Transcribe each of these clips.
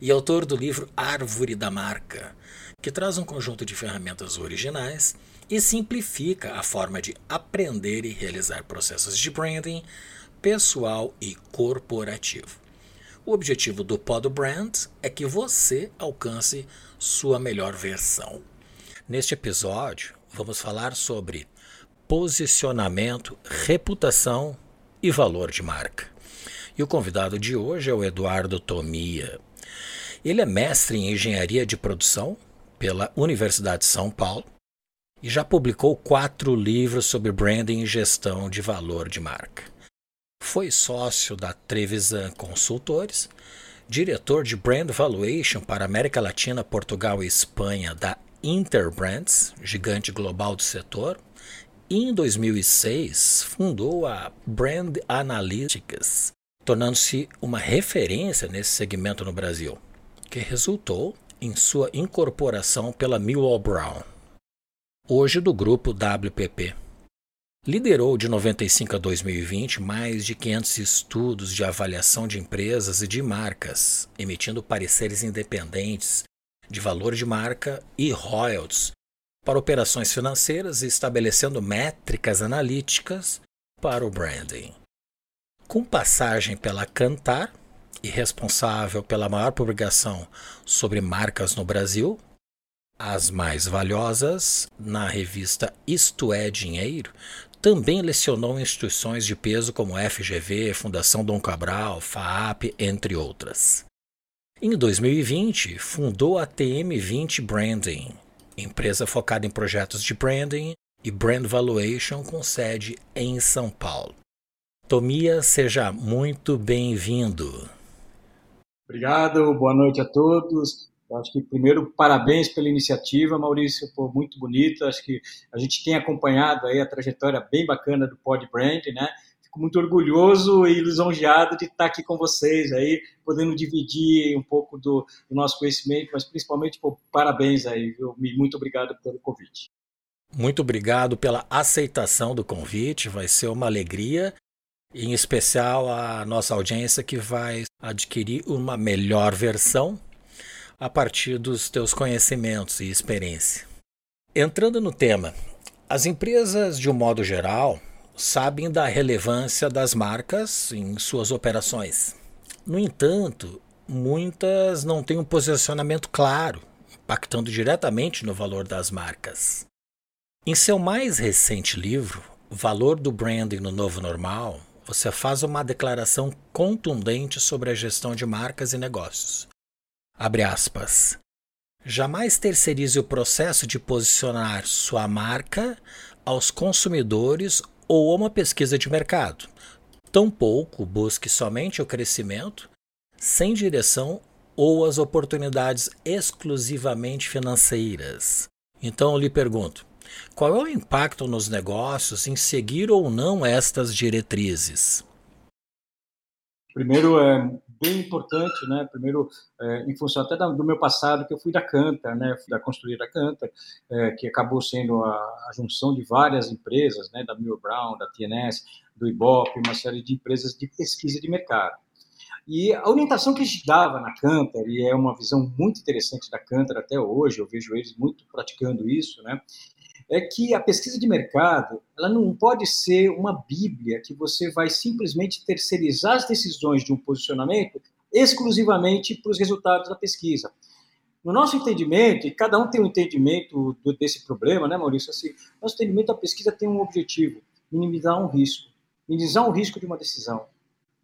e autor do livro Árvore da Marca, que traz um conjunto de ferramentas originais e simplifica a forma de aprender e realizar processos de branding pessoal e corporativo. O objetivo do Pod Brand é que você alcance sua melhor versão. Neste episódio, vamos falar sobre posicionamento, reputação e valor de marca. E o convidado de hoje é o Eduardo Tomia. Ele é mestre em engenharia de produção pela Universidade de São Paulo e já publicou quatro livros sobre branding e gestão de valor de marca. Foi sócio da Trevisan Consultores, diretor de Brand Valuation para América Latina, Portugal e Espanha da Interbrands, gigante global do setor, e em 2006 fundou a Brand Analytics, tornando-se uma referência nesse segmento no Brasil que resultou em sua incorporação pela Millwall Brown, hoje do grupo WPP. Liderou de 95 a 2020 mais de 500 estudos de avaliação de empresas e de marcas, emitindo pareceres independentes de valor de marca e royalties para operações financeiras e estabelecendo métricas analíticas para o branding. Com passagem pela Cantar, e responsável pela maior publicação sobre marcas no Brasil, as mais valiosas, na revista Isto é Dinheiro, também lecionou em instituições de peso como FGV, Fundação Dom Cabral, FAAP, entre outras. Em 2020, fundou a TM20 Branding, empresa focada em projetos de branding e brand valuation com sede em São Paulo. Tomia, seja muito bem-vindo. Obrigado, boa noite a todos. Acho que, primeiro, parabéns pela iniciativa, Maurício, muito bonita. Acho que a gente tem acompanhado aí a trajetória bem bacana do Pod Brand, né? Fico muito orgulhoso e lisonjeado de estar aqui com vocês aí, podendo dividir um pouco do, do nosso conhecimento, mas principalmente, parabéns aí, viu? Muito obrigado pelo convite. Muito obrigado pela aceitação do convite, vai ser uma alegria em especial a nossa audiência que vai adquirir uma melhor versão a partir dos teus conhecimentos e experiência. Entrando no tema, as empresas, de um modo geral, sabem da relevância das marcas em suas operações. No entanto, muitas não têm um posicionamento claro, impactando diretamente no valor das marcas. Em seu mais recente livro, Valor do Branding no Novo Normal, você faz uma declaração contundente sobre a gestão de marcas e negócios. Abre aspas. Jamais terceirize o processo de posicionar sua marca aos consumidores ou a uma pesquisa de mercado. Tampouco busque somente o crescimento, sem direção ou as oportunidades exclusivamente financeiras. Então eu lhe pergunto: qual é o impacto nos negócios em seguir ou não estas diretrizes? Primeiro, é bem importante, né? Primeiro, é, em função até do meu passado, que eu fui da Canta, né? Fui da construir da Canta, é, que acabou sendo a, a, junção de várias empresas, né? Da Miller Brown, da TNS, do Ibope, uma série de empresas de pesquisa de mercado. E a orientação que a gente dava na Cantor, e é uma visão muito interessante da Cantor até hoje, eu vejo eles muito praticando isso, né? É que a pesquisa de mercado ela não pode ser uma bíblia que você vai simplesmente terceirizar as decisões de um posicionamento exclusivamente para os resultados da pesquisa. No nosso entendimento, e cada um tem um entendimento desse problema, né, Maurício? Assim, nosso entendimento, a pesquisa tem um objetivo: minimizar um risco, minimizar um risco de uma decisão,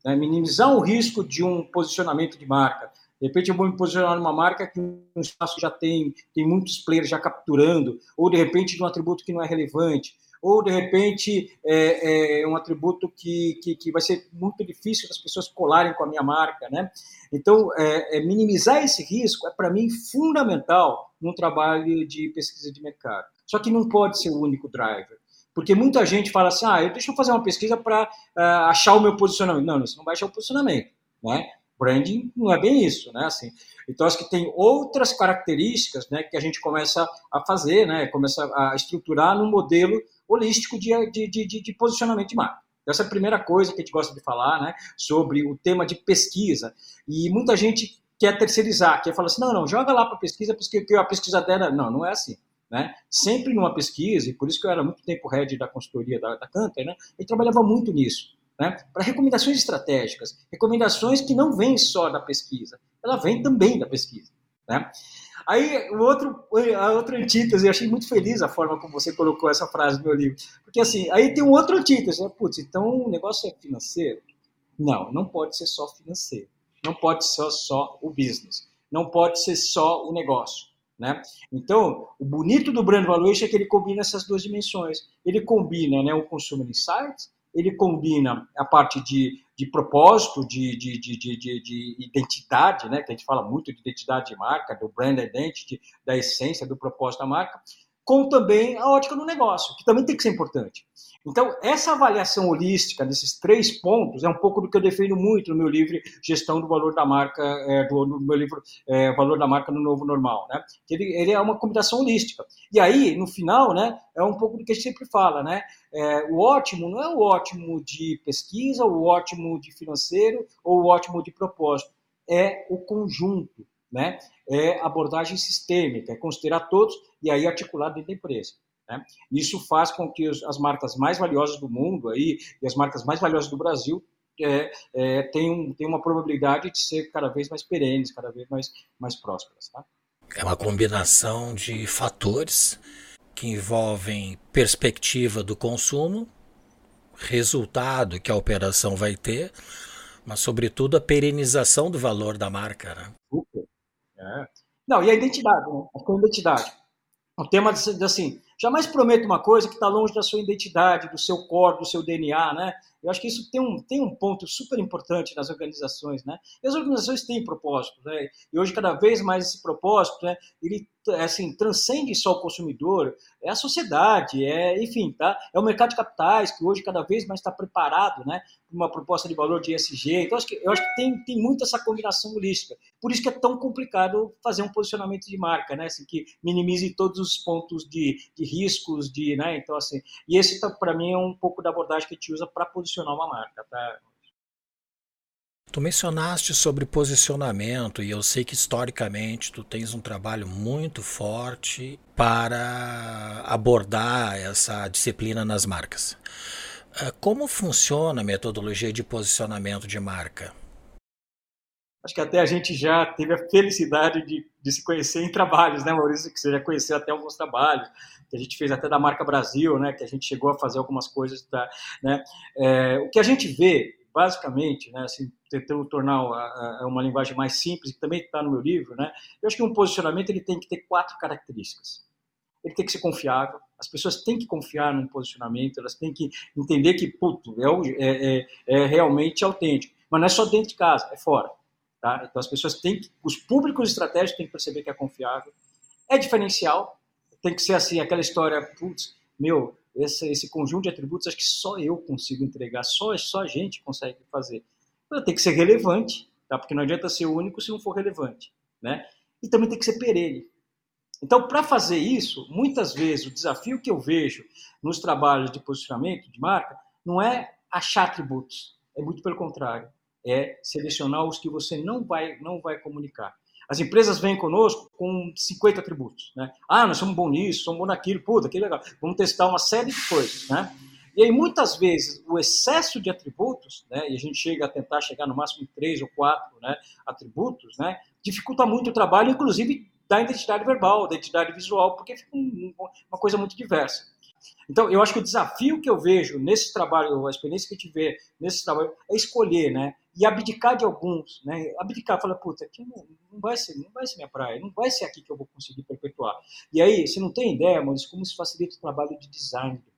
né, minimizar o risco de um posicionamento de marca, de repente eu vou me posicionar numa marca que um espaço já tem, tem muitos players já capturando, ou de repente um atributo que não é relevante, ou de repente é, é um atributo que, que, que, vai ser muito difícil das pessoas colarem com a minha marca, né? Então, é, é minimizar esse risco é para mim fundamental no trabalho de pesquisa de mercado. Só que não pode ser o único driver. Porque muita gente fala assim, ah, deixa eu fazer uma pesquisa para uh, ah, achar o meu posicionamento. Não, você não vai achar o posicionamento, né? Branding não é bem isso, né? Assim, então acho que tem outras características, né, que a gente começa a fazer, né, começa a estruturar num modelo holístico de, de, de, de posicionamento de marca. Essa é a primeira coisa que a gente gosta de falar, né, sobre o tema de pesquisa. E muita gente quer terceirizar, quer falar assim, não, não, joga lá para pesquisa, porque a pesquisa dela, não, não é assim. Né? Sempre numa pesquisa, e por isso que eu era muito tempo head da consultoria da, da Canter, né? ele trabalhava muito nisso. Né? Para recomendações estratégicas, recomendações que não vêm só da pesquisa, ela vem também da pesquisa. Né? Aí, o outro, a outra antítese, eu achei muito feliz a forma como você colocou essa frase no meu livro, porque assim, aí tem um outro antítese, né? putz, então o negócio é financeiro? Não, não pode ser só financeiro, não pode ser só o business, não pode ser só o negócio. Né? Então, o bonito do Brand Valuation é que ele combina essas duas dimensões. Ele combina né, o Consumer Insights, ele combina a parte de, de propósito, de, de, de, de, de identidade, né, que a gente fala muito de identidade de marca, do brand identity, da essência, do propósito da marca, com também a ótica do negócio, que também tem que ser importante. Então, essa avaliação holística desses três pontos é um pouco do que eu defendo muito no meu livro Gestão do Valor da Marca, é, do, no meu livro é, Valor da Marca no Novo Normal, né? Ele, ele, é uma combinação holística. E aí, no final, né, é um pouco do que a gente sempre fala, né? É, o ótimo não é o ótimo de pesquisa, o ótimo de financeiro ou o ótimo de propósito. É o conjunto, né? É abordagem sistêmica, é considerar todos e aí articular dentro da empresa. Né? Isso faz com que as marcas mais valiosas do mundo aí, e as marcas mais valiosas do Brasil é, é, tenham, tenham uma probabilidade de ser cada vez mais perenes, cada vez mais, mais prósperas. Tá? É uma combinação de fatores que envolvem perspectiva do consumo, resultado que a operação vai ter, mas sobretudo a perenização do valor da marca. Né? É. Não, e a identidade, né? A identidade. O tema de, assim, jamais prometa uma coisa que está longe da sua identidade, do seu core, do seu DNA, né? Eu acho que isso tem um, tem um ponto super importante nas organizações, né? E as organizações têm propósito, né? E hoje, cada vez mais, esse propósito, né? Ele, assim, transcende só o consumidor, é a sociedade, é, enfim, tá? É o mercado de capitais, que hoje cada vez mais está preparado, né? Para uma proposta de valor de ESG. Então, acho que, eu acho que tem, tem muito essa combinação holística. Por isso que é tão complicado fazer um posicionamento de marca, né? Assim, que minimize todos os pontos de, de riscos, de, né? Então, assim, e esse, tá, para mim, é um pouco da abordagem que a gente usa para posicionar uma marca. Tá? Tu mencionaste sobre posicionamento e eu sei que historicamente tu tens um trabalho muito forte para abordar essa disciplina nas marcas. Eh, como funciona a metodologia de posicionamento de marca? Acho que até a gente já teve a felicidade de, de se conhecer em trabalhos, né, Maurício? Que você já conheceu até alguns trabalhos que a gente fez até da marca Brasil, né, que a gente chegou a fazer algumas coisas, tá, né, é, o que a gente vê, basicamente, né, assim, tentando tornar a, a, uma linguagem mais simples, que também está no meu livro, né, eu acho que um posicionamento ele tem que ter quatro características. Ele tem que ser confiável, as pessoas têm que confiar num posicionamento, elas têm que entender que, puto, é, é, é, é realmente autêntico, mas não é só dentro de casa, é fora. Tá? Então as pessoas têm que, os públicos estratégicos têm que perceber que é confiável, é diferencial, tem que ser assim, aquela história, putz, meu, esse, esse conjunto de atributos acho que só eu consigo entregar, só, só a gente consegue fazer. Tem que ser relevante, tá? porque não adianta ser único se não for relevante. Né? E também tem que ser perene. Então, para fazer isso, muitas vezes o desafio que eu vejo nos trabalhos de posicionamento de marca não é achar atributos, é muito pelo contrário, é selecionar os que você não vai, não vai comunicar. As empresas vêm conosco com 50 atributos. Né? Ah, nós somos bons nisso, somos bons naquilo, puta, que legal. Vamos testar uma série de coisas. Né? E aí, muitas vezes, o excesso de atributos, né, e a gente chega a tentar chegar no máximo três ou quatro né, atributos, né, dificulta muito o trabalho, inclusive da identidade verbal, da identidade visual, porque fica uma coisa muito diversa. Então, eu acho que o desafio que eu vejo nesse trabalho, a experiência que gente vê nesse trabalho, é escolher, né? E abdicar de alguns, né? Abdicar, falar, puta, aqui não, não, vai ser, não vai ser minha praia, não vai ser aqui que eu vou conseguir perpetuar. E aí, você não tem ideia, mas como isso facilita o trabalho de design depois.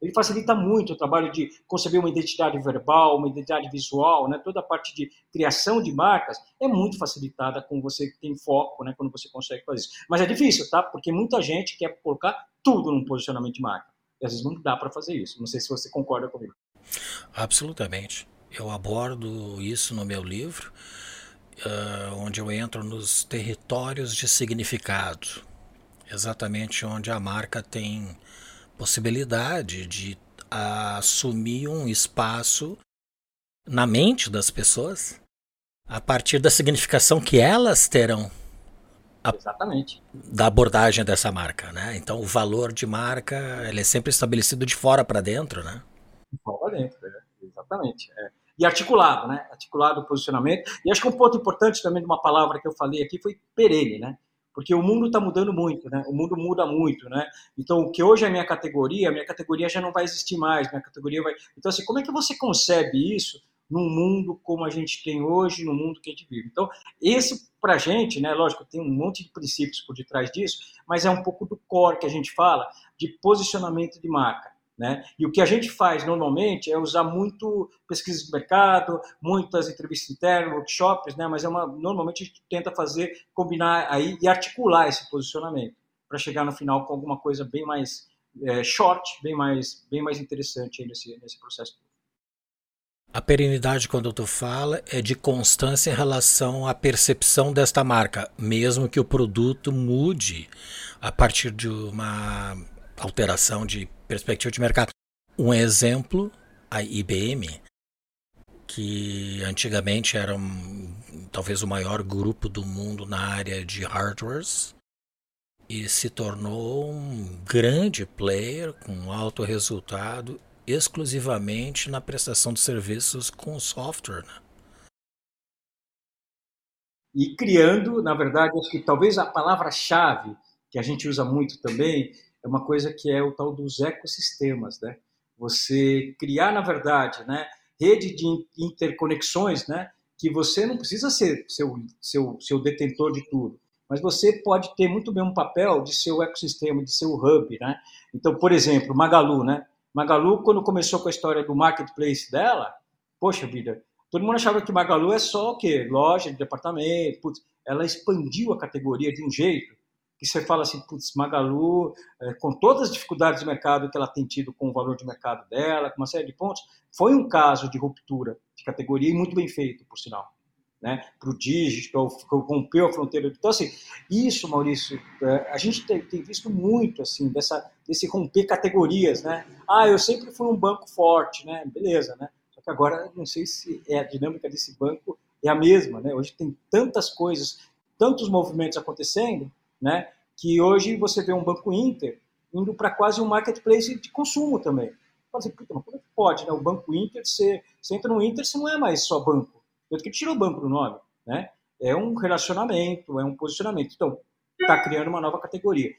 Ele facilita muito o trabalho de conceber uma identidade verbal, uma identidade visual, né? Toda a parte de criação de marcas é muito facilitada quando você tem foco, né? Quando você consegue fazer isso. Mas é difícil, tá? Porque muita gente quer colocar tudo num posicionamento de marca. E às vezes não dá para fazer isso. Não sei se você concorda comigo. Absolutamente. Eu abordo isso no meu livro, uh, onde eu entro nos territórios de significado, exatamente onde a marca tem possibilidade de assumir um espaço na mente das pessoas a partir da significação que elas terão a, Exatamente. da abordagem dessa marca, né? Então o valor de marca ele é sempre estabelecido de fora para dentro, né? De fora para dentro, é. exatamente. É. E articulado, né? Articulado o posicionamento. E acho que um ponto importante também de uma palavra que eu falei aqui foi perene, né? Porque o mundo está mudando muito, né? O mundo muda muito, né? Então, o que hoje é minha categoria, minha categoria já não vai existir mais, minha categoria vai. Então, assim, como é que você concebe isso num mundo como a gente tem hoje, no mundo que a gente vive? Então, esse para a gente, né? Lógico, tem um monte de princípios por detrás disso, mas é um pouco do core que a gente fala de posicionamento de marca. Né? E o que a gente faz normalmente é usar muito pesquisa de mercado, muitas entrevistas internas, workshops, né? mas é uma, normalmente a gente tenta fazer, combinar aí e articular esse posicionamento para chegar no final com alguma coisa bem mais é, short, bem mais, bem mais interessante nesse, nesse processo. A perenidade, quando tu fala, é de constância em relação à percepção desta marca, mesmo que o produto mude a partir de uma alteração de perspectiva de mercado. Um exemplo, a IBM, que antigamente era um, talvez o maior grupo do mundo na área de hardwares e se tornou um grande player com alto resultado exclusivamente na prestação de serviços com software. Né? E criando, na verdade, acho que talvez a palavra-chave que a gente usa muito também é uma coisa que é o tal dos ecossistemas, né? Você criar, na verdade, né, rede de interconexões, né, que você não precisa ser seu, seu, seu detentor de tudo, mas você pode ter muito bem um papel de seu ecossistema, de seu hub, né? Então, por exemplo, Magalu, né? Magalu, quando começou com a história do marketplace dela, poxa vida, todo mundo achava que Magalu é só o quê? Loja de departamento, putz, ela expandiu a categoria de um jeito que você fala assim, putz, Magalu, é, com todas as dificuldades de mercado que ela tem tido com o valor de mercado dela, com uma série de pontos, foi um caso de ruptura de categoria e muito bem feito, por sinal. Né, para o digital, rompeu a fronteira. Então, assim, isso, Maurício, é, a gente tem, tem, visto muito, assim, dessa, desse romper categorias, né? Ah, eu sempre fui um banco forte, né? Beleza, né? Só que agora, não sei se é a dinâmica desse banco é a mesma, né? Hoje tem tantas coisas, tantos movimentos acontecendo, né? Que hoje você vê um banco Inter indo para quase um marketplace de consumo também. Fala assim, puta, mas como é que pode, né? O banco Inter, você, você entra no Inter, você não é mais só banco. Tanto que tirou o banco do nome, né? É um relacionamento, é um posicionamento. Então, está criando uma nova categoria.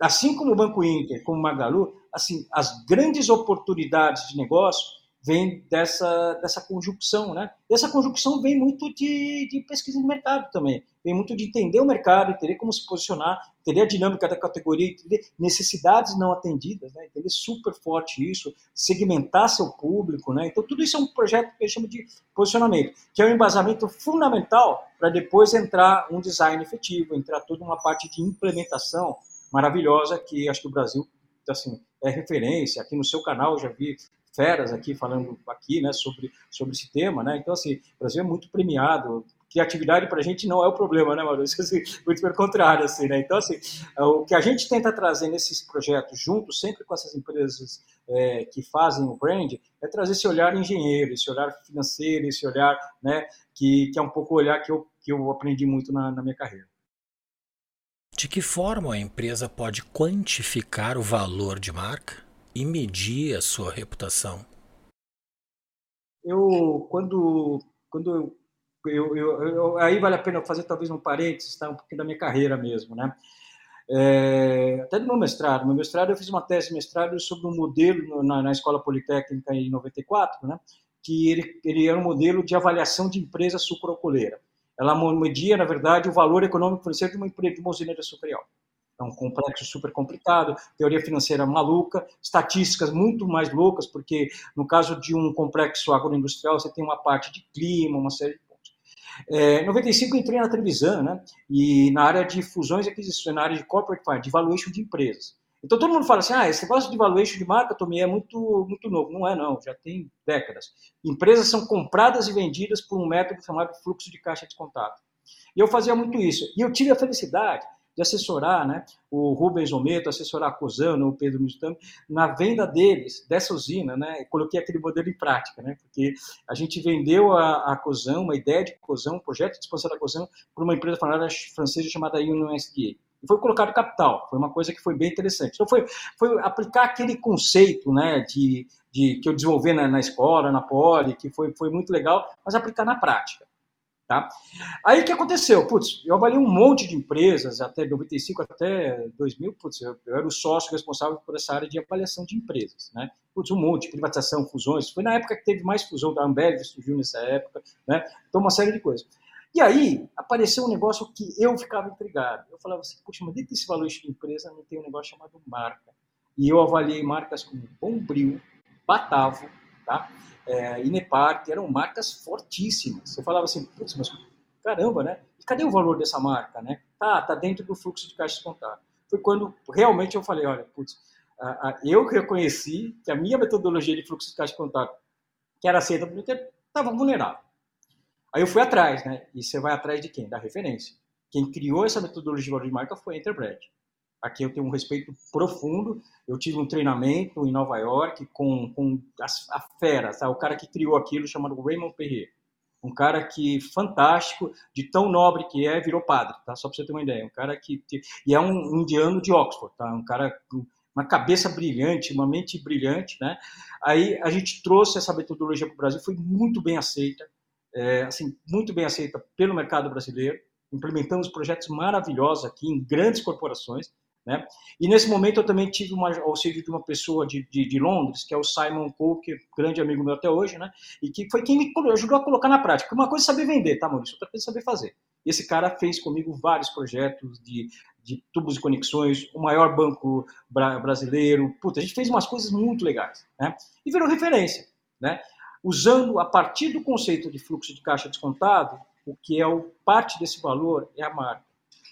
Assim como o Banco Inter, como o Magalu, assim, as grandes oportunidades de negócio vem dessa, dessa conjunção, né? E essa conjunção vem muito de, de pesquisa de mercado também, vem muito de entender o mercado, entender como se posicionar, entender a dinâmica da categoria, entender necessidades não atendidas, né? entender super forte isso, segmentar seu público, né? Então tudo isso é um projeto que eu chamo de posicionamento, que é um embasamento fundamental para depois entrar um design efetivo, entrar toda uma parte de implementação maravilhosa que acho que o Brasil assim, é referência. Aqui no seu canal eu já vi feras aqui falando aqui, né, sobre, sobre esse tema, né? Então, assim, o Brasil é muito premiado. Criatividade para a gente não é o problema, né, Maurício? Assim, muito pelo contrário, assim, né? Então, assim, é, o que a gente tenta trazer nesses projetos juntos, sempre com essas empresas é, que fazem o brand, é trazer esse olhar engenheiro, esse olhar financeiro, esse olhar, né, que, que é um pouco o olhar que eu, que eu aprendi muito na, na minha carreira. De que forma a empresa pode quantificar o valor de marca? E medir a sua reputação? Eu, quando, quando eu, eu, eu, aí vale a pena fazer talvez um parênteses, tá? um pouquinho da minha carreira mesmo, né? É, até do meu mestrado. No meu mestrado eu fiz uma tese de mestrado sobre um modelo na, na Escola Politécnica em 94, né? Que ele, ele era um modelo de avaliação de empresa sucroalcooleira. Ela media, na verdade, o valor econômico financeiro de uma empresa de uma usina é um complexo super complicado, teoria financeira maluca, estatísticas muito mais loucas, porque no caso de um complexo agroindustrial você tem uma parte de clima, uma série de pontos. É, em 95 entrei na televisão, né? E na área de fusões e aquisições, na área de corporate finance, de valuation de empresas. Então todo mundo fala assim, ah, esse negócio de valuation de marca, Tommy, é muito, muito novo. Não é não, já tem décadas. Empresas são compradas e vendidas por um método chamado fluxo de caixa descontado. E eu fazia muito isso. E eu tive a felicidade de assessorar né, o Rubens Ometo, assessorar a Cosano, o Pedro Mustang, na venda deles, dessa usina, né, coloquei aquele modelo em prática, né, porque a gente vendeu a, a uma ideia de Cosão, um projeto de expansão da Cosão, para uma empresa francesa chamada Union SDA. E foi colocado capital, foi uma coisa que foi bem interessante. Então, foi, foi aplicar aquele conceito né, de, de, que eu desenvolvi na, na escola, na Poli, que foi, foi muito legal, mas aplicar na prática. Tá? Aí o que aconteceu? Putz, eu avaliei um monte de empresas, até 95 até 2000, putz, eu, eu, era o sócio responsável por essa área de avaliação de empresas, né? Putz, um monte, privatização, fusões. Foi na época que teve mais fusão da Ambev, surgiu nessa época, né? Então, uma série de coisas. E aí, apareceu um negócio que eu ficava intrigado. Eu falava assim, puxa, mas dentro desse valor de empresa não tem um negócio chamado marca. E eu avaliei marcas como Bombril, Batavo, tá? É, Inepar, que eram marcas fortíssimas. Eu falava assim, putz, mas caramba, né? E cadê o valor dessa marca, né? Tá, tá dentro do fluxo de caixa contábil. Foi quando realmente eu falei, olha, putz, eu reconheci que a minha metodologia de fluxo de caixa contábil, que era aceita porque estava vulnerável. Aí eu fui atrás, né? E você vai atrás de quem? Da referência. Quem criou essa metodologia de valor de marca foi a Interbred. Aqui eu tenho um respeito profundo. Eu tive um treinamento em Nova York com, com a, a fera, sabe? o cara que criou aquilo chamado Raymond Perrier. Um cara que fantástico, de tão nobre que é, virou padre, tá? Só para você ter uma ideia. Um cara que e é um indiano de Oxford, tá? Um cara uma cabeça brilhante, uma mente brilhante, né? Aí a gente trouxe essa metodologia para o Brasil, foi muito bem aceita, é, assim, muito bem aceita pelo mercado brasileiro. Implementamos projetos maravilhosos aqui em grandes corporações. Né? E nesse momento eu também tive um auxílio de uma pessoa de, de, de, Londres, que é o Simon Cole, que é grande amigo meu até hoje, né? e que foi quem me ajudou a colocar na prática. Uma coisa é saber vender, tá, Maurício? Outra coisa é saber fazer. E esse cara fez comigo vários projetos de, de tubos e conexões, o maior banco bra brasileiro. Puta, a gente fez umas coisas muito legais. Né? E virou referência. Né? Usando, a partir do conceito de fluxo de caixa descontado, o que é o parte desse valor é a marca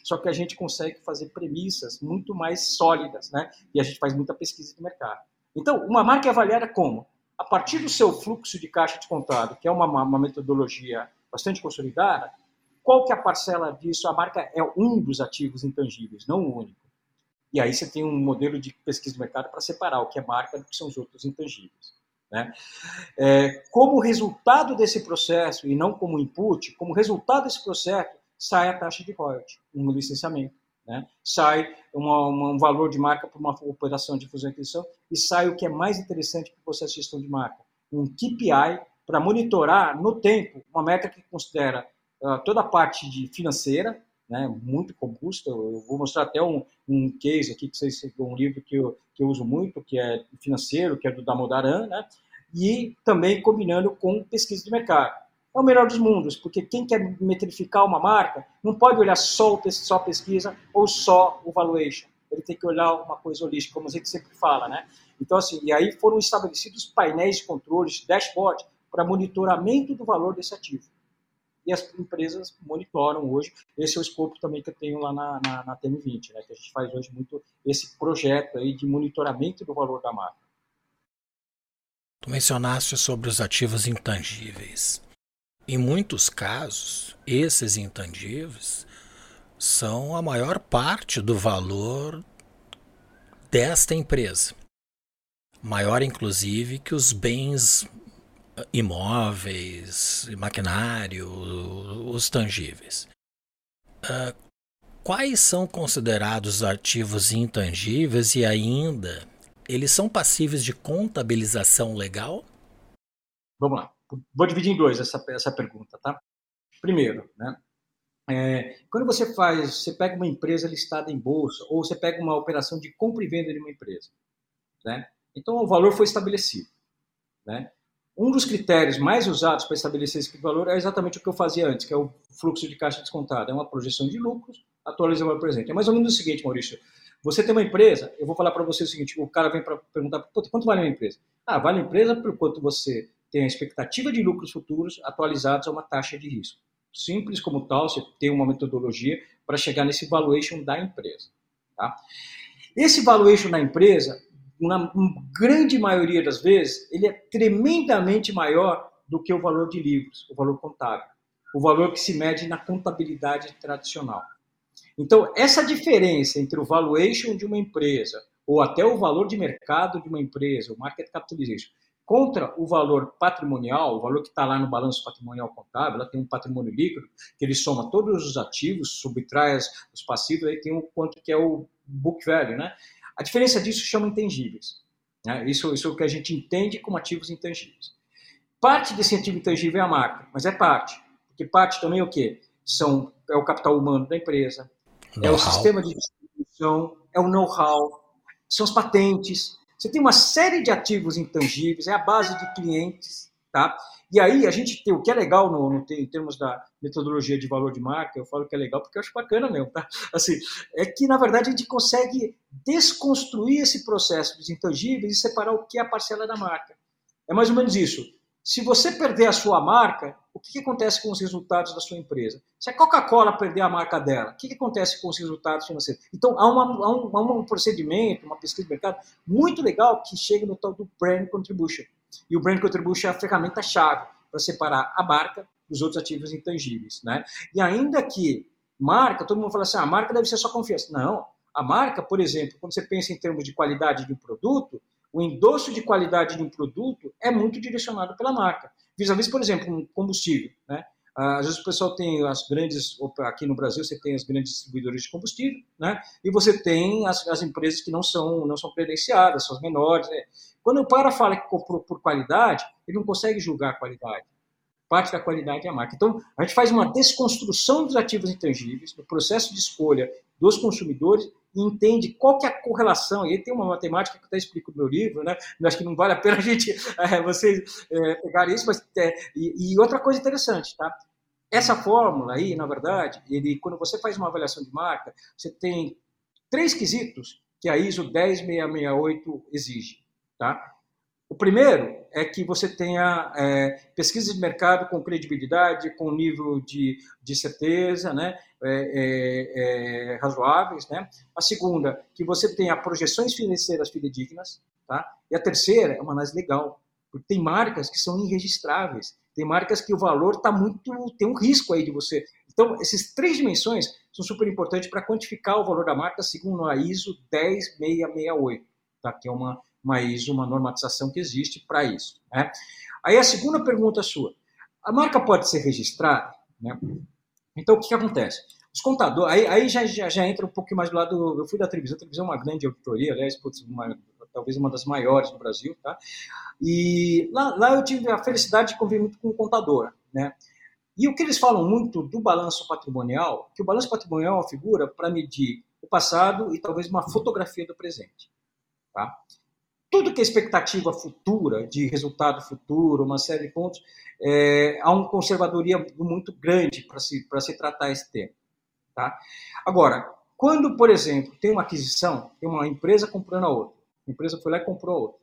só que a gente consegue fazer premissas muito mais sólidas, né? E a gente faz muita pesquisa de mercado. Então, uma marca é avaliada como? A partir do seu fluxo de caixa descontado, que é uma, uma metodologia bastante consolidada, qual que é a parcela disso? A marca é um dos ativos intangíveis, não o único. E aí você tem um modelo de pesquisa de mercado para separar o que é marca do que são os outros intangíveis. Né? É, como resultado desse processo, e não como input, como resultado desse processo, sai a taxa de royalty, um licenciamento. Né? Sai uma, uma, um valor de marca para uma operação de fusão e aquisição e sai o que é mais interessante para o processo de gestão de marca, um KPI para monitorar no tempo uma meta que considera uh, toda a parte de financeira, né, muito robusta. Eu vou mostrar até um, um case aqui, que vocês, um livro que eu, que eu uso muito, que é financeiro, que é do Damodaran, né, e também combinando com pesquisa de mercado é o melhor dos mundos, porque quem quer metrificar uma marca não pode olhar só, a pesquisa ou só o valuation. Ele tem que olhar uma coisa holística, como a gente sempre fala, né? Então, assim, e aí foram estabelecidos painéis de controles, dashboard, para monitoramento do valor desse ativo. E as empresas monitoram hoje. Esse é o escopo também que eu tenho lá na, na, na TM20, né? Que a gente faz hoje muito esse projeto aí de monitoramento do valor da marca. Tu mencionaste sobre os ativos intangíveis. Em muitos casos, esses intangíveis são a maior parte do valor desta empresa. Maior, inclusive, que os bens imóveis, maquinário, os tangíveis. Uh, quais são considerados ativos intangíveis e ainda eles são passíveis de contabilização legal? Vamos lá vou dividir em dois essa, essa pergunta, tá? Primeiro, né? É, quando você faz, você pega uma empresa listada em bolsa ou você pega uma operação de compra e venda de uma empresa, né? Então o valor foi estabelecido, né? Um dos critérios mais usados para estabelecer esse valor é exatamente o que eu fazia antes, que é o fluxo de caixa descontado. É uma projeção de lucros atualiza o valor presente. É mais ou menos o seguinte, Maurício. Você tem uma empresa, eu vou falar para você o seguinte: o cara vem para perguntar quanto vale a empresa? Ah, vale a empresa por quanto você tem a expectativa de lucros futuros atualizados a uma taxa de risco. Simples como tal, você tem uma metodologia para chegar nesse valuation da empresa. Tá? Esse valuation da empresa, na grande maioria das vezes, ele é tremendamente maior do que o valor de livros, o valor contábil, o valor que se mede na contabilidade tradicional. Então, essa diferença entre o valuation de uma empresa ou até o valor de mercado de uma empresa, o market capitalization, contra o valor patrimonial, o valor que está lá no balanço patrimonial contábil, ela tem um patrimônio líquido, que ele soma todos os ativos, subtrai os passivos, aí tem o quanto que é o book value, né? A diferença disso chama intangíveis. Né? Isso, isso é o que a gente entende como ativos intangíveis. Parte desse ativo intangível é a marca, mas é parte. Porque parte também é o quê? São, é o capital humano da empresa, é o sistema de distribuição, é o know-how, são as patentes. Você tem uma série de ativos intangíveis, é a base de clientes, tá? E aí a gente tem o que é legal no, no, em termos da metodologia de valor de marca, eu falo que é legal porque eu acho bacana mesmo, tá? Assim, é que na verdade a gente consegue desconstruir esse processo dos intangíveis e separar o que é a parcela da marca. É mais ou menos isso. Se você perder a sua marca, o que, acontece com os resultados da sua empresa? Se a Coca-Cola perder a marca dela, o que, que acontece com os resultados financeiros? Então, há, uma, há, um, há um procedimento, uma pesquisa de mercado muito legal que chega no tal do Brand Contribution. E o Brand Contribution é a ferramenta-chave para separar a marca dos outros ativos intangíveis. Né? E ainda que marca, todo mundo fala assim, ah, a marca deve ser só confiança. Não, a marca, por exemplo, quando você pensa em termos de qualidade de um produto, o endosso de qualidade de um produto é muito direcionado pela marca. Vis-a-vis, por exemplo, um combustível. Né? Às vezes o pessoal tem as grandes, aqui no Brasil você tem as grandes distribuidoras de combustível, né? e você tem as, as empresas que não são, não são credenciadas, são as menores. Né? Quando o para fala que comprou por qualidade, ele não consegue julgar a qualidade. Parte da qualidade é a marca. Então, a gente faz uma desconstrução dos ativos intangíveis, do processo de escolha dos consumidores entende qual que é a correlação, e aí tem uma matemática que eu até explico no meu livro, né? acho que não vale a pena a gente, é, vocês é, pegarem isso, mas, é, e, e, outra coisa interessante, tá? Essa fórmula aí, na verdade, ele, quando você faz uma avaliação de marca, você tem três quesitos que a ISO 10668 exige, tá? O primeiro é que você tenha é, pesquisa de mercado com credibilidade, com nível de, de certeza, né? É, é, é, razoáveis. Né? A segunda, que você tenha projeções financeiras fidedignas. Tá? E a terceira é uma análise legal, porque tem marcas que são irregistráveis, tem marcas que o valor está muito. tem um risco aí de você. Então, essas três dimensões são super importantes para quantificar o valor da marca segundo a ISO 10668, tá? que é uma uma ISO, uma normatização que existe para isso. Né? Aí a segunda pergunta sua: a marca pode ser registrada? Né? Então, o que, que acontece? Os contadores, aí, aí já, já, já, entra um pouco mais do lado. Eu fui da televisão, a televisão é uma grande auditoria, aliás, putz, uma, talvez uma das maiores no Brasil, tá? E lá, lá eu tive a felicidade de conviver muito com o contador, né? E o que eles falam muito do balanço patrimonial, que o balanço patrimonial é uma figura para medir o passado e talvez uma fotografia do presente, tá? Tudo que é expectativa futura, de resultado futuro, uma série de pontos, é, há uma conservadoria muito grande para se, se tratar esse tema. Tá? Agora, quando, por exemplo, tem uma aquisição, tem uma empresa comprando a outra, a empresa foi lá e comprou a outra,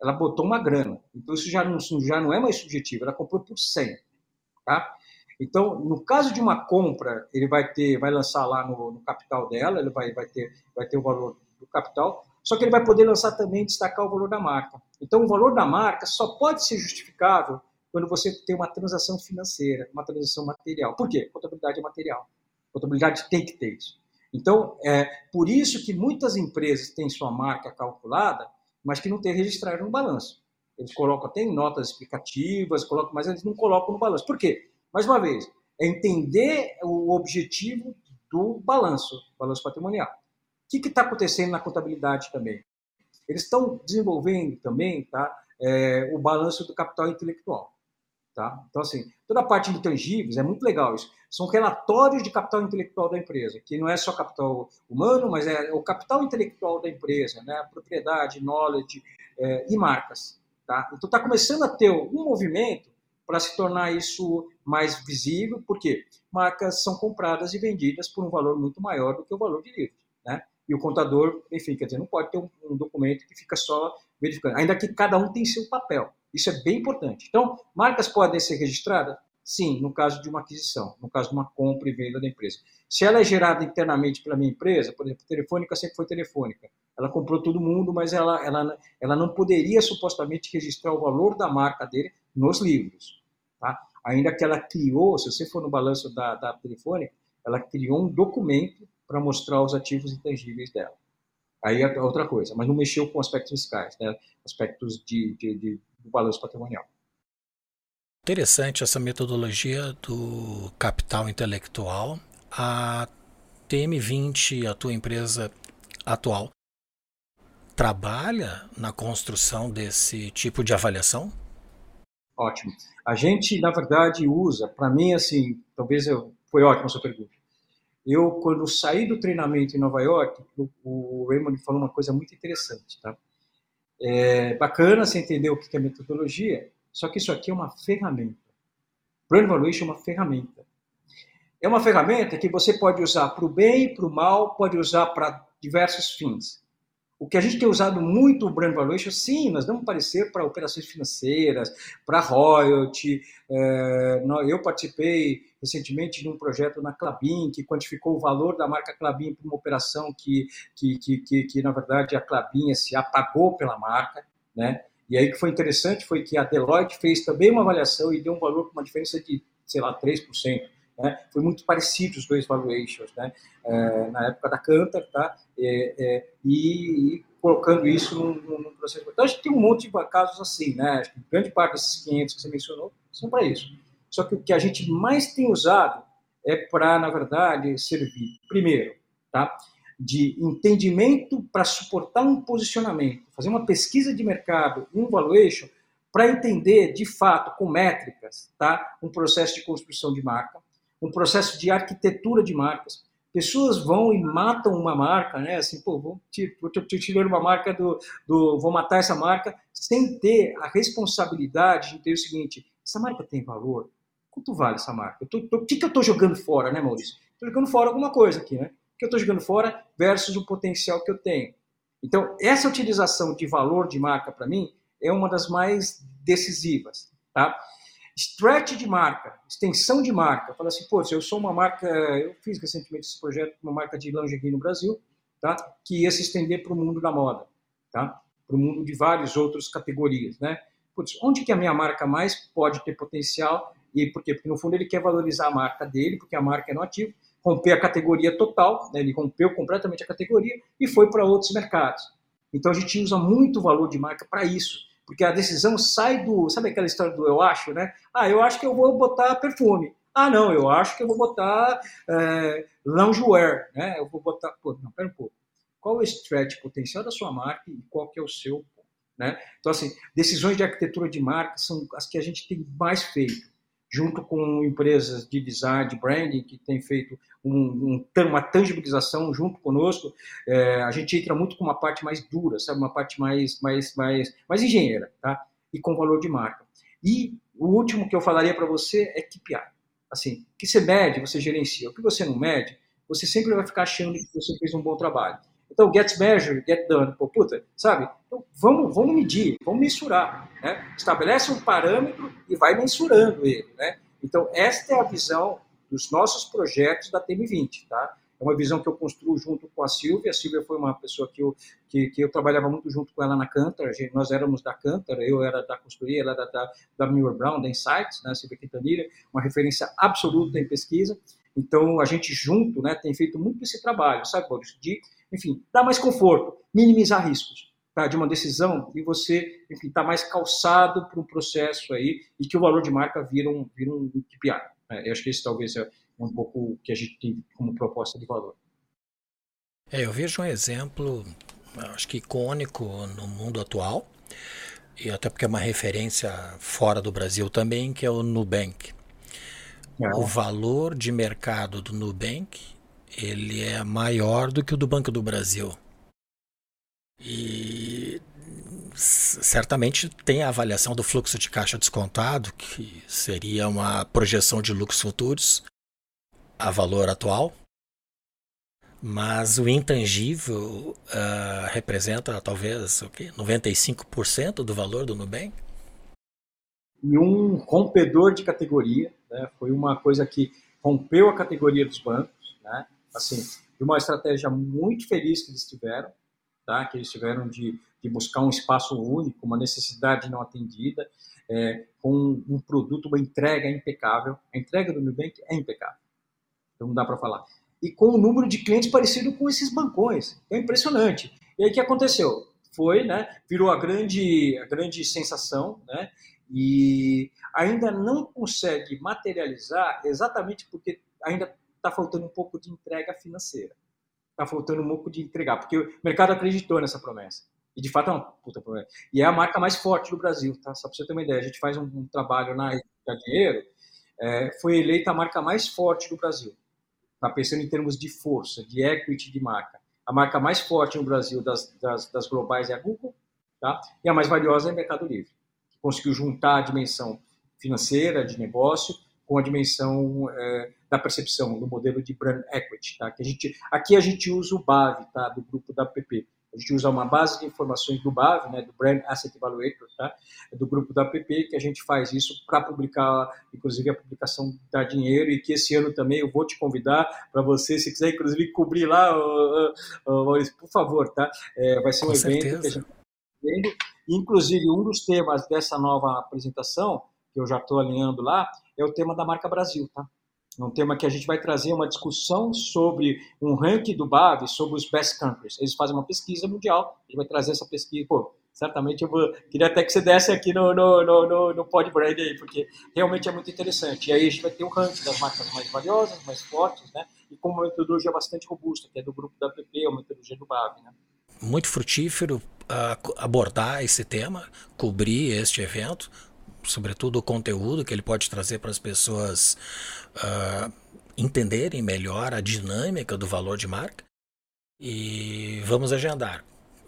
ela botou uma grana, então isso já não, já não é mais subjetivo, ela comprou por 100. Tá? Então, no caso de uma compra, ele vai ter, vai lançar lá no, no capital dela, ele vai, vai, ter, vai ter o valor do capital, só que ele vai poder lançar também destacar o valor da marca. Então, o valor da marca só pode ser justificável quando você tem uma transação financeira, uma transação material. Por quê? Contabilidade é material. Contabilidade tem que ter isso. Então, é por isso que muitas empresas têm sua marca calculada, mas que não tem registrado no balanço. Eles colocam até em notas explicativas, colocam, mas eles não colocam no balanço. Por quê? Mais uma vez, é entender o objetivo do balanço, balanço patrimonial que está acontecendo na contabilidade também? Eles estão desenvolvendo também tá, é, o balanço do capital intelectual. Tá? Então, assim, toda a parte de intangíveis é muito legal isso. São relatórios de capital intelectual da empresa, que não é só capital humano, mas é o capital intelectual da empresa, né? propriedade, knowledge é, e marcas. Tá? Então, está começando a ter um movimento para se tornar isso mais visível, porque marcas são compradas e vendidas por um valor muito maior do que o valor de livro, né? E o contador, enfim, quer dizer, não pode ter um, um documento que fica só verificando, ainda que cada um tem seu papel. Isso é bem importante. Então, marcas podem ser registradas? Sim, no caso de uma aquisição, no caso de uma compra e venda da empresa. Se ela é gerada internamente pela minha empresa, por exemplo, Telefônica sempre foi Telefônica. Ela comprou todo mundo, mas ela, ela, ela não poderia supostamente registrar o valor da marca dele nos livros. Tá? Ainda que ela criou, se você for no balanço da, da Telefônica, ela criou um documento para mostrar os ativos intangíveis dela. Aí é outra coisa, mas não mexeu com aspectos fiscais, né? aspectos de, de, de do balanço patrimonial. Interessante essa metodologia do capital intelectual. A TM20, a tua empresa atual, trabalha na construção desse tipo de avaliação? Ótimo. A gente, na verdade, usa, para mim, assim, talvez eu, foi ótima a sua pergunta. Eu, quando saí do treinamento em Nova York, o, o Raymond falou uma coisa muito interessante, tá? É bacana você entender o que é metodologia, só que isso aqui é uma ferramenta. Brand Valuation é uma ferramenta. É uma ferramenta que você pode usar para o bem, para o mal, pode usar para diversos fins. O que a gente tem usado muito o Brand Valuation, sim, nós damos parecer para operações financeiras, para royalty. É, eu participei recentemente de um projeto na Clabin, que quantificou o valor da marca Clabin para uma operação que, que, que, que, que na verdade, a Clabin se apagou pela marca, né? E aí o que foi interessante foi que a Deloitte fez também uma avaliação e deu um valor com uma diferença de, sei lá, 3%. Né? Foi muito parecido os dois valuations, né? É, na época da Cantar, tá? É, é, e, e, colocando isso num, num, processo. Então, a gente tem um monte de casos assim, né? Acho que grande parte desses 500 que você mencionou são para isso. Só que o que a gente mais tem usado é para, na verdade, servir, primeiro, tá? de entendimento para suportar um posicionamento, fazer uma pesquisa de mercado, um valuation, para entender de fato, com métricas, tá? um processo de construção de marca, um processo de arquitetura de marcas. Pessoas vão e matam uma marca, né? Assim, pô, vou tirar uma marca do, do. Vou matar essa marca, sem ter a responsabilidade de ter o seguinte: essa marca tem valor? Quanto vale essa marca? o que, que eu estou jogando fora, né, Maurício? Estou jogando fora alguma coisa aqui, né? que eu estou jogando fora versus o potencial que eu tenho. Então, essa utilização de valor de marca, para mim, é uma das mais decisivas. Tá? Stretch de marca, extensão de marca. Fala assim, pô, se eu sou uma marca, eu fiz recentemente esse projeto uma marca de lingerie no Brasil, tá? que ia se estender para o mundo da moda, tá? para o mundo de várias outras categorias. Né? Putz, onde que a minha marca mais pode ter potencial? E por quê? Porque, no fundo, ele quer valorizar a marca dele, porque a marca é no ativo, romper a categoria total, né? ele rompeu completamente a categoria e foi para outros mercados. Então a gente usa muito valor de marca para isso, porque a decisão sai do, sabe aquela história do eu acho, né? Ah, eu acho que eu vou botar perfume. Ah, não, eu acho que eu vou botar é, loungewear, né? Eu vou botar, pô, não, pera um pouco. Qual é o stretch potencial da sua marca e qual que é o seu, né? Então assim, decisões de arquitetura de marca são as que a gente tem mais feito junto com empresas de design, de branding, que têm feito um, um, uma tangibilização junto conosco, é, a gente entra muito com uma parte mais dura, sabe, uma parte mais, mais, mais, mais engenheira, tá? E com valor de marca. E o último que eu falaria para você é KPI. Assim, o que você mede, você gerencia. O que você não mede, você sempre vai ficar achando que você fez um bom trabalho. Então, get measured, get done. Pô, puta, sabe? Então, vamos, vamos medir, vamos mensurar. Né? Estabelece um parâmetro e vai mensurando ele. Né? Então, esta é a visão dos nossos projetos da TM20. Tá? É uma visão que eu construo junto com a Silvia. A Silvia foi uma pessoa que eu, que, que eu trabalhava muito junto com ela na Cantar. Nós éramos da Cantar, eu era da consultoria, ela era da, da Miller Brown, da Insights, né? Silvia Quintanilha, uma referência absoluta em pesquisa. Então, a gente junto né, tem feito muito esse trabalho, sabe, Boris? De enfim, dar mais conforto, minimizar riscos tá, de uma decisão e você, está mais calçado para um processo aí e que o valor de marca vira um, vira um KPI. Né? Eu acho que esse talvez é um pouco o que a gente tem como proposta de valor. É, eu vejo um exemplo, acho que icônico no mundo atual, e até porque é uma referência fora do Brasil também, que é o Nubank. É. O valor de mercado do Nubank ele é maior do que o do Banco do Brasil. E certamente tem a avaliação do fluxo de caixa descontado, que seria uma projeção de lucros futuros a valor atual, mas o intangível uh, representa talvez o quê? 95% do valor do Nubank? E um rompedor de categoria, né? foi uma coisa que rompeu a categoria dos bancos, né? assim, de uma estratégia muito feliz que eles tiveram, tá? que eles tiveram de, de buscar um espaço único, uma necessidade não atendida, é, com um produto, uma entrega impecável. A entrega do Nubank é impecável, então não dá para falar e com um número de clientes parecido com esses bancões. É impressionante. E aí o que aconteceu? Foi, né, virou a grande, a grande sensação, né, e ainda não consegue materializar exatamente porque ainda está faltando um pouco de entrega financeira. Está faltando um pouco de entregar, porque o mercado acreditou nessa promessa. E de fato é uma puta promessa. E é a marca mais forte do Brasil, tá? Só para você ter uma ideia. A gente faz um, um trabalho na Dinheiro, é, foi eleita a marca mais forte do Brasil está pensando em termos de força, de equity de marca. A marca mais forte no Brasil das, das, das globais é a Google, tá? e a mais valiosa é o Mercado Livre, que conseguiu juntar a dimensão financeira, de negócio, com a dimensão é, da percepção, do modelo de brand equity. Tá? Que a gente, aqui a gente usa o BAV, tá? do grupo da PP. A gente usa uma base de informações do BAV, né, do Brand Asset Evaluator, tá? do grupo da PP, que a gente faz isso para publicar, inclusive a publicação dá dinheiro, e que esse ano também eu vou te convidar para você, se quiser, inclusive, cobrir lá, Maurício, por favor, tá? É, vai ser um Com evento certeza. que a gente está Inclusive, um dos temas dessa nova apresentação, que eu já estou alinhando lá, é o tema da marca Brasil, tá? É um tema que a gente vai trazer uma discussão sobre um ranking do BAV, sobre os best countries. Eles fazem uma pesquisa mundial, a gente vai trazer essa pesquisa. Pô, certamente eu vou, queria até que você desse aqui no, no, no, no, no Podbrand aí, porque realmente é muito interessante. E aí a gente vai ter um ranking das marcas mais valiosas, mais fortes, né? E com uma metodologia bastante robusta, que é do grupo da PP, a metodologia do BAV, né? Muito frutífero uh, abordar esse tema, cobrir este evento, sobretudo o conteúdo que ele pode trazer para as pessoas uh, entenderem melhor a dinâmica do valor de marca. E vamos agendar.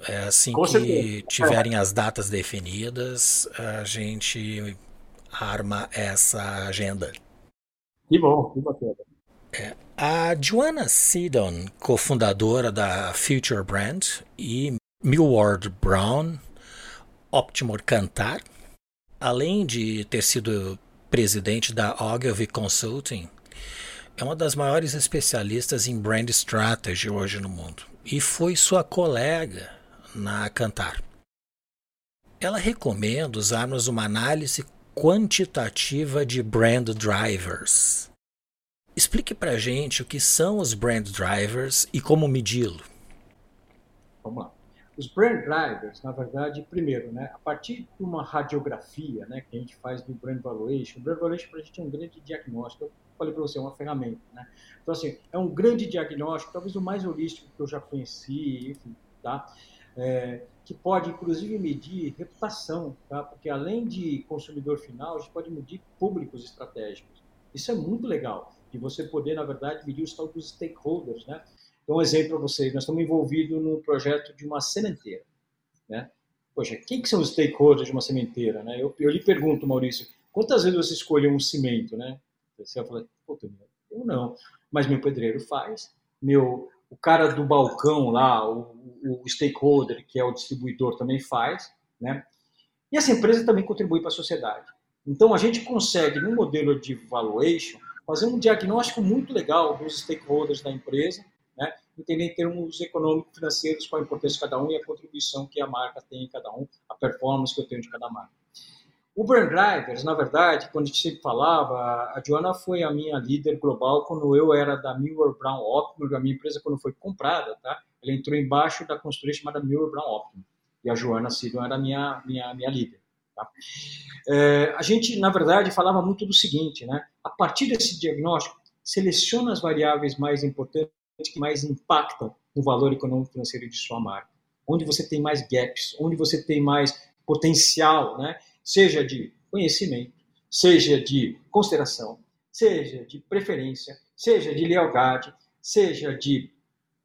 É assim Com que certeza. tiverem as datas definidas, a gente arma essa agenda. Que bom, que bacana. É. A Joanna Seddon, cofundadora da Future Brand, e Millward Brown, Optimor Cantar, além de ter sido presidente da Ogilvy Consulting, é uma das maiores especialistas em brand strategy hoje no mundo e foi sua colega na Cantar. Ela recomenda usarmos uma análise quantitativa de brand drivers. Explique para gente o que são os brand drivers e como medi-lo. Vamos lá. Os brand drivers, na verdade, primeiro, né, a partir de uma radiografia né, que a gente faz do brand valuation, o brand valuation para a gente é um grande diagnóstico. Eu falei para você, é uma ferramenta. Né? Então, assim, é um grande diagnóstico, talvez o mais holístico que eu já conheci, enfim, tá? É, que pode, inclusive, medir reputação, tá? porque além de consumidor final, a gente pode medir públicos estratégicos. Isso é muito legal, de você poder, na verdade, medir os tal dos stakeholders, né? Então, um exemplo para vocês, nós estamos envolvidos no projeto de uma sementeira, né? Poxa, quem que são os stakeholders de uma sementeira, né? Eu, eu lhe pergunto, Maurício, quantas vezes você escolheu um cimento, né? Você vai falar, eu não, mas meu pedreiro faz, meu, o cara do balcão lá, o, o stakeholder, que é o distribuidor, também faz, né? E essa empresa também contribui para a sociedade. Então, a gente consegue, no modelo de valuation, fazer um diagnóstico muito legal dos stakeholders da empresa, né? entender em termos econômicos, financeiros, qual a importância de cada um e a contribuição que a marca tem em cada um, a performance que eu tenho de cada marca. O Brand Drivers, na verdade, quando a gente sempre falava, a Joana foi a minha líder global quando eu era da Miller Brown Optimum, a minha empresa quando foi comprada, tá? Ela entrou embaixo da consultoria chamada Miller Brown Optimum. E a Joana Sidon era minha, minha, minha líder. Tá? É, a gente, na verdade, falava muito do seguinte, né? A partir desse diagnóstico, seleciona as variáveis mais importantes que mais impactam no valor econômico financeiro de sua marca. Onde você tem mais gaps, onde você tem mais potencial, né? seja de conhecimento, seja de consideração, seja de preferência, seja de lealdade, seja de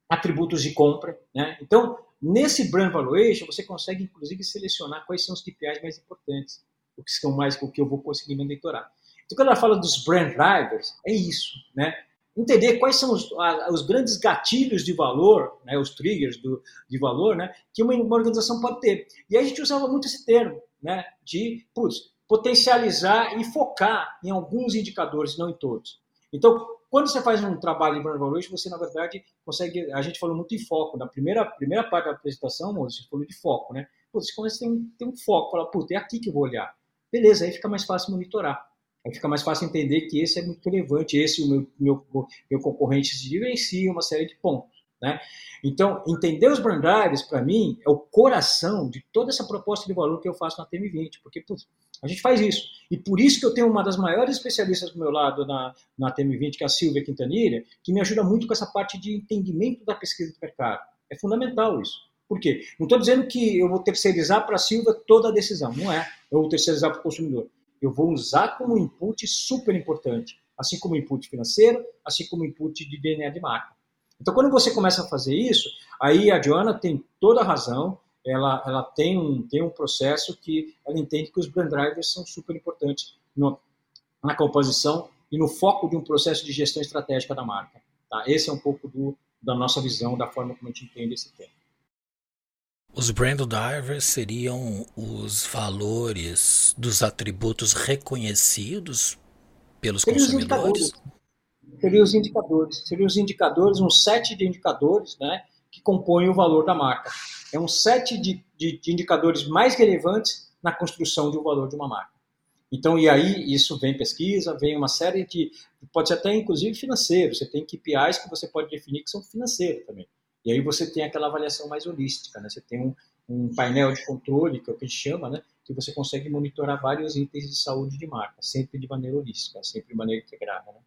atributos de compra. Né? Então, nesse brand valuation, você consegue, inclusive, selecionar quais são os KPIs mais importantes, o que são mais o que eu vou conseguir monitorar. Então, quando ela fala dos brand drivers, é isso, né? Entender quais são os, os grandes gatilhos de valor, né, os triggers do, de valor, né, que uma, uma organização pode ter. E aí a gente usava muito esse termo, né, de putz, potencializar e focar em alguns indicadores, não em todos. Então, quando você faz um trabalho de brand valuation, você, na verdade, consegue. A gente falou muito em foco. Na primeira, primeira parte da apresentação, você falou de foco, né? Pô, você começa a ter um, ter um foco, fala, puta, é aqui que eu vou olhar. Beleza, aí fica mais fácil monitorar. Aí fica mais fácil entender que esse é muito relevante, esse o meu, meu, meu concorrente se diferencia, uma série de pontos. Né? Então, entender os brand drivers, para mim, é o coração de toda essa proposta de valor que eu faço na TM20, porque putz, a gente faz isso. E por isso que eu tenho uma das maiores especialistas do meu lado na, na TM20, que é a Silvia Quintanilha, que me ajuda muito com essa parte de entendimento da pesquisa de mercado. É fundamental isso. Por quê? Não estou dizendo que eu vou terceirizar para a Silvia toda a decisão, não é. Eu vou terceirizar para o consumidor eu vou usar como input super importante, assim como input financeiro, assim como input de DNA de marca. Então, quando você começa a fazer isso, aí a Joana tem toda a razão, ela, ela tem, um, tem um processo que ela entende que os brand drivers são super importantes no, na composição e no foco de um processo de gestão estratégica da marca. Tá? Esse é um pouco do, da nossa visão, da forma como a gente entende esse tema. Os brand drivers seriam os valores dos atributos reconhecidos pelos Seria consumidores? Seriam os indicadores. Seriam os indicadores, um set de indicadores né, que compõem o valor da marca. É um set de, de, de indicadores mais relevantes na construção de um valor de uma marca. Então, e aí isso vem pesquisa, vem uma série de. Pode ser até inclusive financeiro. Você tem KPIs que você pode definir que são financeiros também. E aí você tem aquela avaliação mais holística, né? Você tem um, um painel de controle, que é o que a gente chama, né? Que você consegue monitorar vários itens de saúde de marca, sempre de maneira holística, sempre de maneira integrada, né?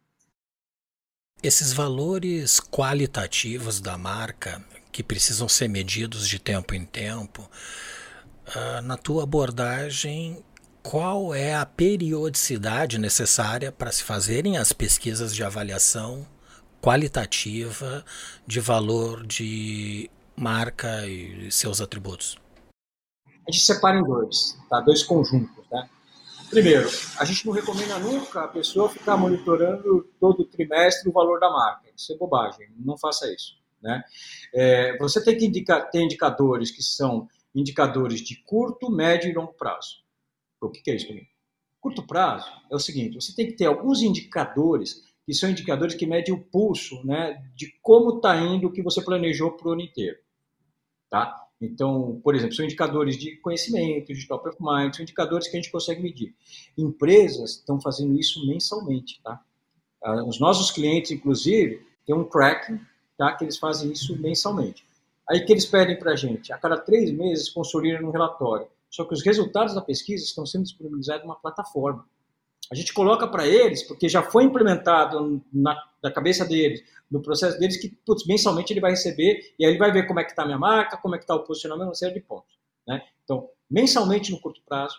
Esses valores qualitativos da marca, que precisam ser medidos de tempo em tempo, uh, na tua abordagem, qual é a periodicidade necessária para se fazerem as pesquisas de avaliação qualitativa de valor de marca e seus atributos? A gente separa em dois, tá? dois conjuntos. Né? Primeiro, a gente não recomenda nunca a pessoa ficar monitorando todo trimestre o valor da marca. Isso é bobagem, não faça isso. Né? É, você tem que indicar, ter indicadores que são indicadores de curto, médio e longo prazo. O que é isso? Curto prazo é o seguinte: você tem que ter alguns indicadores que são indicadores que medem o pulso né, de como está indo o que você planejou para o ano inteiro. Tá? Então, por exemplo, são indicadores de conhecimento, de top of mind, são indicadores que a gente consegue medir. Empresas estão fazendo isso mensalmente. Tá? Ah, os nossos clientes, inclusive, têm um tracking tá, que eles fazem isso mensalmente. Aí que eles pedem para a gente, a cada três meses, consolidam um relatório. Só que os resultados da pesquisa estão sendo disponibilizados numa plataforma. A gente coloca para eles, porque já foi implementado na, na, cabeça deles, no processo deles, que putz, mensalmente ele vai receber e aí ele vai ver como é que está a minha marca, como é que está o posicionamento, uma série de pontos. Né? Então, mensalmente no curto prazo,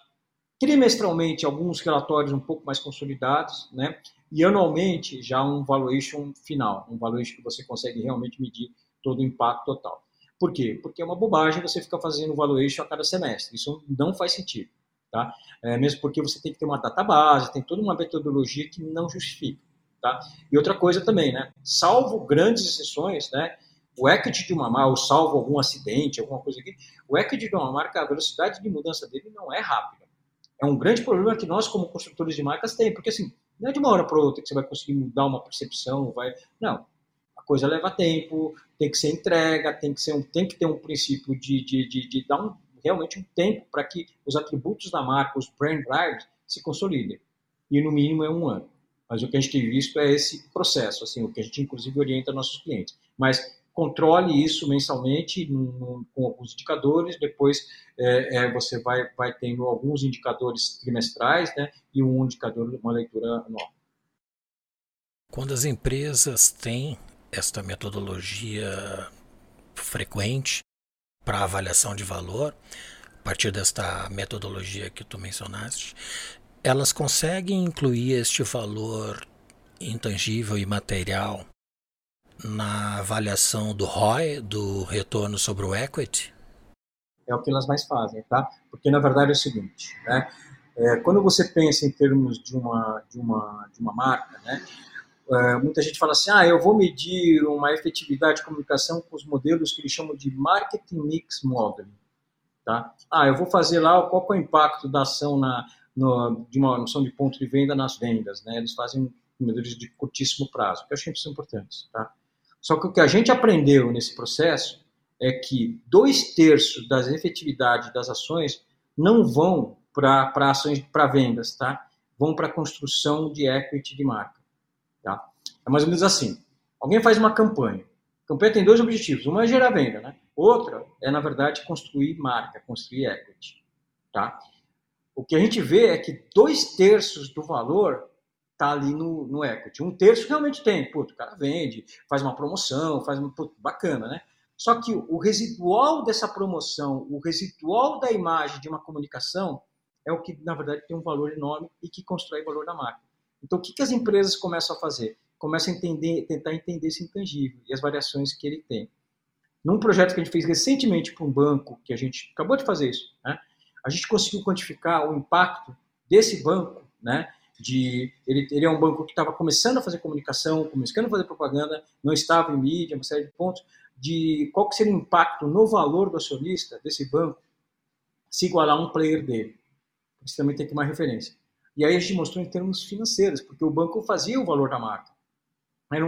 trimestralmente alguns relatórios um pouco mais consolidados, né? e anualmente já um valuation final, um valuation que você consegue realmente medir todo o impacto total. Por quê? Porque é uma bobagem você ficar fazendo valuation a cada semestre. Isso não faz sentido tá? É, mesmo porque você tem que ter uma database, tem toda uma metodologia que não justifica, tá? E outra coisa também, né? Salvo grandes exceções, né? O equity de uma marca, ou salvo algum acidente, alguma coisa aqui, o equity de uma marca, a velocidade de mudança dele não é rápida. É um grande problema que nós, como construtores de marcas, tem, porque assim, não é de uma hora para outra que você vai conseguir mudar uma percepção, vai. Não. A coisa leva tempo, tem que ser entrega, tem que, ser um, tem que ter um princípio de, de, de, de dar um realmente um tempo para que os atributos da marca, os brand drivers, se consolidem. E no mínimo é um ano. Mas o que a gente tem visto é esse processo, assim, o que a gente inclusive orienta nossos clientes. Mas controle isso mensalmente com alguns indicadores, depois é, é, você vai, vai tendo alguns indicadores trimestrais né, e um indicador, uma leitura anual. Quando as empresas têm esta metodologia frequente, para avaliação de valor, a partir desta metodologia que tu mencionaste, elas conseguem incluir este valor intangível e material na avaliação do ROI, do retorno sobre o equity? É o que elas mais fazem, tá? Porque na verdade é o seguinte, né? É, quando você pensa em termos de uma de uma de uma marca, né? É, muita gente fala assim, ah, eu vou medir uma efetividade de comunicação com os modelos que eles chamam de marketing mix modeling, tá? Ah, eu vou fazer lá qual é o impacto da ação na no, de uma noção de ponto de venda nas vendas, né? Eles fazem medidores de curtíssimo prazo, que eu achei que são importantes, tá? Só que o que a gente aprendeu nesse processo é que dois terços das efetividades das ações não vão para ações para vendas, tá? Vão para a construção de equity de marca, tá? É mais ou menos assim. Alguém faz uma campanha. A campanha tem dois objetivos. Uma é gerar venda, né? Outra é, na verdade, construir marca, construir equity, tá? O que a gente vê é que dois terços do valor tá ali no, no equity. Um terço realmente tem, puto, o cara vende, faz uma promoção, faz uma puto, bacana, né? Só que o residual dessa promoção, o residual da imagem de uma comunicação é o que, na verdade, tem um valor enorme e que constrói o valor da marca. Então, o que, que as empresas começam a fazer? Começam a entender, tentar entender esse intangível e as variações que ele tem. Num projeto que a gente fez recentemente para um banco, que a gente acabou de fazer isso, né? a gente conseguiu quantificar o impacto desse banco, né? de ele, ele é um banco que estava começando a fazer comunicação, começando a fazer propaganda, não estava em mídia, uma série de pontos, de qual que seria o impacto no valor do acionista desse banco se igualar a um player dele. Você também tem que ter uma referência. E aí a gente mostrou em termos financeiros, porque o banco fazia o valor da marca.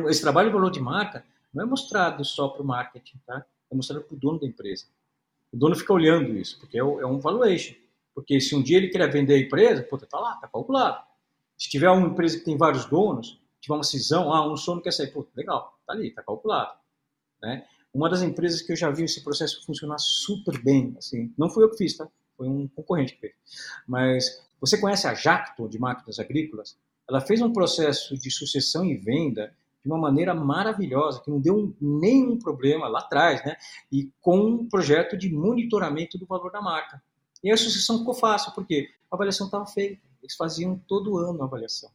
Esse trabalho de valor de marca não é mostrado só para o marketing, tá? é mostrado para o dono da empresa. O dono fica olhando isso, porque é, é um valuation. Porque se um dia ele quer vender a empresa, puta, tá lá, tá calculado. Se tiver uma empresa que tem vários donos, tiver uma cisão, ah, um sono quer sair, pô, legal, tá ali, tá calculado. Né? Uma das empresas que eu já vi esse processo funcionar super bem, assim, não fui eu que fiz, tá? Foi um concorrente que fez. Mas você conhece a Jacto de máquinas agrícolas? Ela fez um processo de sucessão e venda de uma maneira maravilhosa, que não deu nenhum problema lá atrás, né? E com um projeto de monitoramento do valor da marca. E a sucessão ficou fácil, porque a avaliação estava feita. Eles faziam todo ano a avaliação.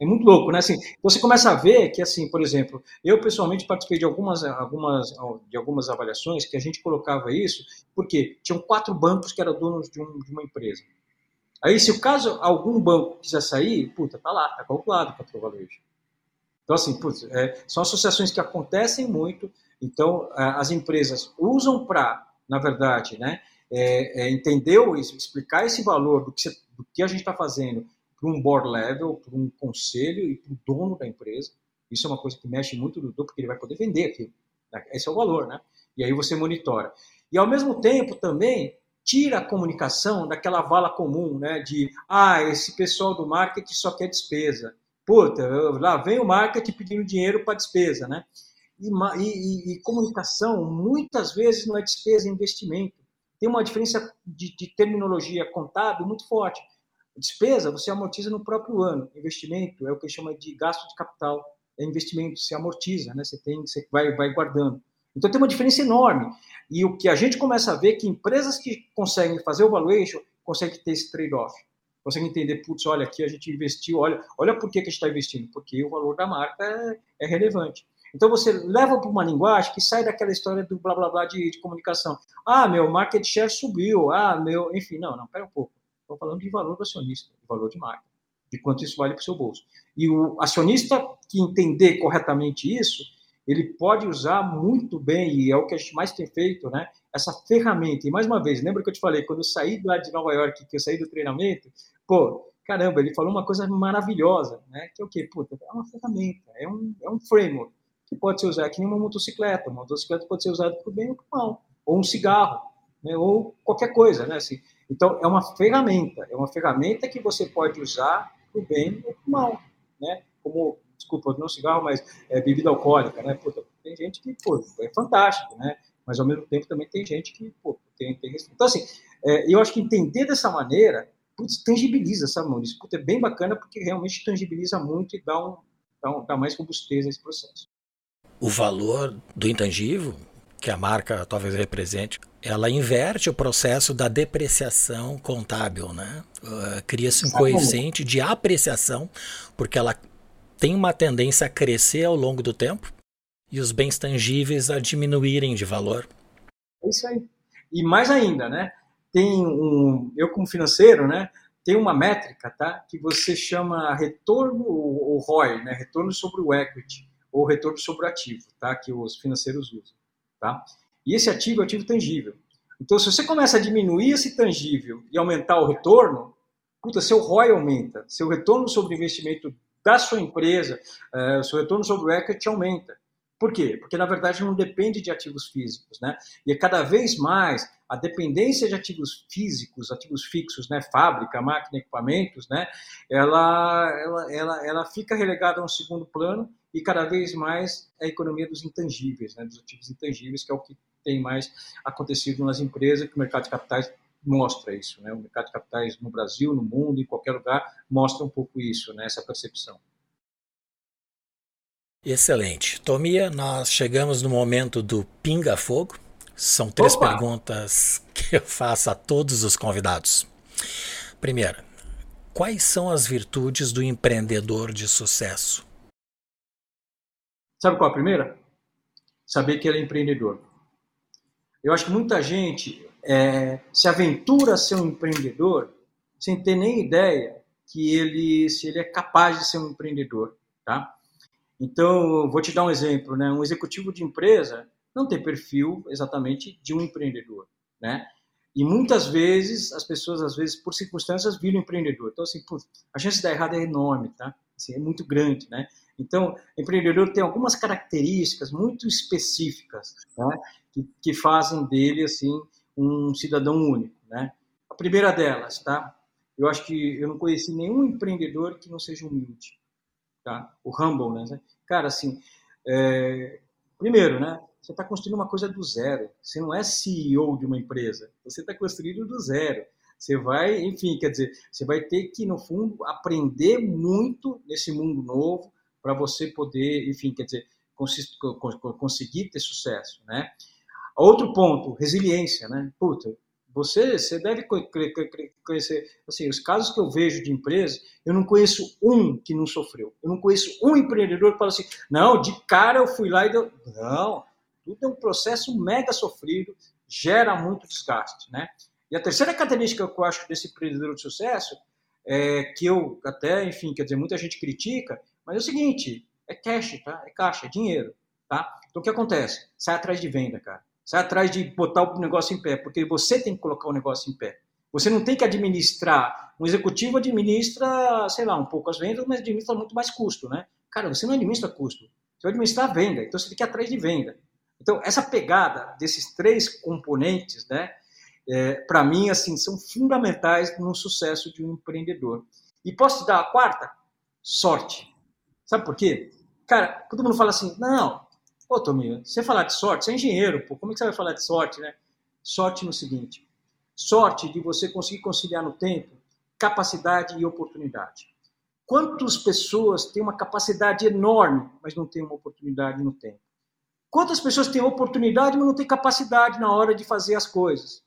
É muito louco, né? Assim, você começa a ver que, assim, por exemplo, eu pessoalmente participei de algumas, algumas, de algumas avaliações que a gente colocava isso, porque tinham quatro bancos que eram donos de, um, de uma empresa. Aí, se o caso algum banco quiser sair, puta, tá lá, tá calculado para o valuation. Então, assim, putz, é, são associações que acontecem muito. Então, as empresas usam para, na verdade, né, é, é, entender ou explicar esse valor do que, você, do que a gente está fazendo para um board level, para um conselho e para o dono da empresa. Isso é uma coisa que mexe muito no dono, porque ele vai poder vender aquilo. Né? Esse é o valor, né? E aí você monitora. E ao mesmo tempo também tira a comunicação daquela vala comum, né? De ah, esse pessoal do marketing só quer despesa. Puta, lá vem o marketing pedindo dinheiro para despesa, né? E, e, e, comunicação muitas vezes não é despesa, é investimento. Tem uma diferença de, de terminologia contábil muito forte. Despesa você amortiza no próprio ano. Investimento é o que chama de gasto de capital. É investimento, você amortiza, né? Você tem, você vai, vai guardando. Então tem uma diferença enorme. E o que a gente começa a ver é que empresas que conseguem fazer o valuation conseguem ter esse trade-off. Conseguem entender, putz, olha, aqui a gente investiu, olha, olha por que, que a gente está investindo, porque o valor da marca é, é relevante. Então você leva para uma linguagem que sai daquela história do blá blá blá de, de, comunicação. Ah, meu market share subiu. Ah, meu. Enfim, não, não, pera um pouco. Estou falando de valor do acionista, de valor de marca, de quanto isso vale para o seu bolso. E o acionista que entender corretamente isso, ele pode usar muito bem, e é o que a gente mais tem feito, né? Essa ferramenta. E mais uma vez, lembra que eu te falei, quando eu saí lá de Nova York, que eu saí do treinamento, pô, caramba, ele falou uma coisa maravilhosa, né? Que é o quê? Puta, é uma ferramenta, é um, é um framework que pode ser usado que nem uma motocicleta. Uma motocicleta pode ser usada para o bem ou para o mal. Ou um cigarro, né? ou qualquer coisa, né? Assim, então, é uma ferramenta, é uma ferramenta que você pode usar para o bem ou para o mal, né? Como, desculpa, não cigarro, mas é, bebida alcoólica, né? Puta, tem gente que, pô, é fantástico, né? Mas, ao mesmo tempo, também tem gente que, pô, tem, tem... Então, assim, é, eu acho que entender dessa maneira, putz, tangibiliza, sabe, Maurício? Putz, é bem bacana porque realmente tangibiliza muito e dá, um, dá, um, dá mais robustez a esse processo. O valor do intangível que a marca talvez represente, ela inverte o processo da depreciação contábil, né? Uh, Cria-se um coeficiente de apreciação, porque ela tem uma tendência a crescer ao longo do tempo, E os bens tangíveis a diminuírem de valor. É isso aí. E mais ainda, né? Tem um, eu como financeiro, né? Tem uma métrica, tá? Que você chama retorno ou ROI, né? Retorno sobre o equity ou retorno sobre o ativo, tá? Que os financeiros usam, tá? E esse ativo é ativo tangível. Então, se você começa a diminuir esse tangível e aumentar o retorno, puta, seu ROI aumenta, seu retorno sobre investimento da sua empresa, uh, seu retorno sobre o equity aumenta. Por quê? Porque, na verdade, não depende de ativos físicos. Né? E cada vez mais a dependência de ativos físicos, ativos fixos, né? fábrica, máquina, equipamentos, né? ela, ela, ela, ela fica relegada a um segundo plano e cada vez mais a economia dos intangíveis, né? dos ativos intangíveis, que é o que tem mais acontecido nas empresas, que o mercado de capitais mostra isso. Né? O mercado de capitais no Brasil, no mundo, em qualquer lugar, mostra um pouco isso, né? essa percepção. Excelente. Tomia, nós chegamos no momento do pinga-fogo. São três Opa! perguntas que eu faço a todos os convidados. Primeira, quais são as virtudes do empreendedor de sucesso? Sabe qual a primeira? Saber que ele é empreendedor. Eu acho que muita gente é, se aventura a ser um empreendedor sem ter nem ideia que ele, se ele é capaz de ser um empreendedor, tá? Então, vou te dar um exemplo, né? Um executivo de empresa não tem perfil exatamente de um empreendedor, né? E muitas vezes as pessoas, às vezes, por circunstâncias, viram empreendedor. Então, assim, putz, a chance de dar errado é enorme, tá? Assim, é muito grande, né? Então, empreendedor tem algumas características muito específicas, né? Que, que fazem dele, assim, um cidadão único, né? A primeira delas, tá? Eu acho que eu não conheci nenhum empreendedor que não seja humilde, tá? O humbleness, né? Cara, assim, é... primeiro, né? Você está construindo uma coisa do zero. Você não é CEO de uma empresa. Você está construindo do zero. Você vai, enfim, quer dizer, você vai ter que, no fundo, aprender muito nesse mundo novo para você poder, enfim, quer dizer, conseguir ter sucesso, né? Outro ponto, resiliência, né? Puta, você, você deve conhecer, assim, os casos que eu vejo de empresas, eu não conheço um que não sofreu. Eu não conheço um empreendedor que fala assim, não, de cara eu fui lá e deu... Não, tudo é um processo mega sofrido, gera muito desgaste, né? E a terceira característica que eu acho desse empreendedor de sucesso, é, que eu até, enfim, quer dizer, muita gente critica, mas é o seguinte, é cash, tá? É caixa, é dinheiro, tá? Então o que acontece? Sai atrás de venda, cara. Sai atrás de botar o negócio em pé, porque você tem que colocar o negócio em pé. Você não tem que administrar. Um executivo administra, sei lá, um pouco as vendas, mas administra muito mais custo, né? Cara, você não administra custo. Você vai administrar venda. Então você tem que ir atrás de venda. Então, essa pegada desses três componentes, né? É, para mim, assim, são fundamentais no sucesso de um empreendedor. E posso te dar a quarta? Sorte. Sabe por quê? Cara, todo mundo fala assim, não, Pô, Tominho, você falar de sorte, você é engenheiro, pô, como é que você vai falar de sorte, né? Sorte no seguinte, sorte de você conseguir conciliar no tempo capacidade e oportunidade. Quantas pessoas têm uma capacidade enorme, mas não têm uma oportunidade no tempo? Quantas pessoas têm oportunidade, mas não têm capacidade na hora de fazer as coisas?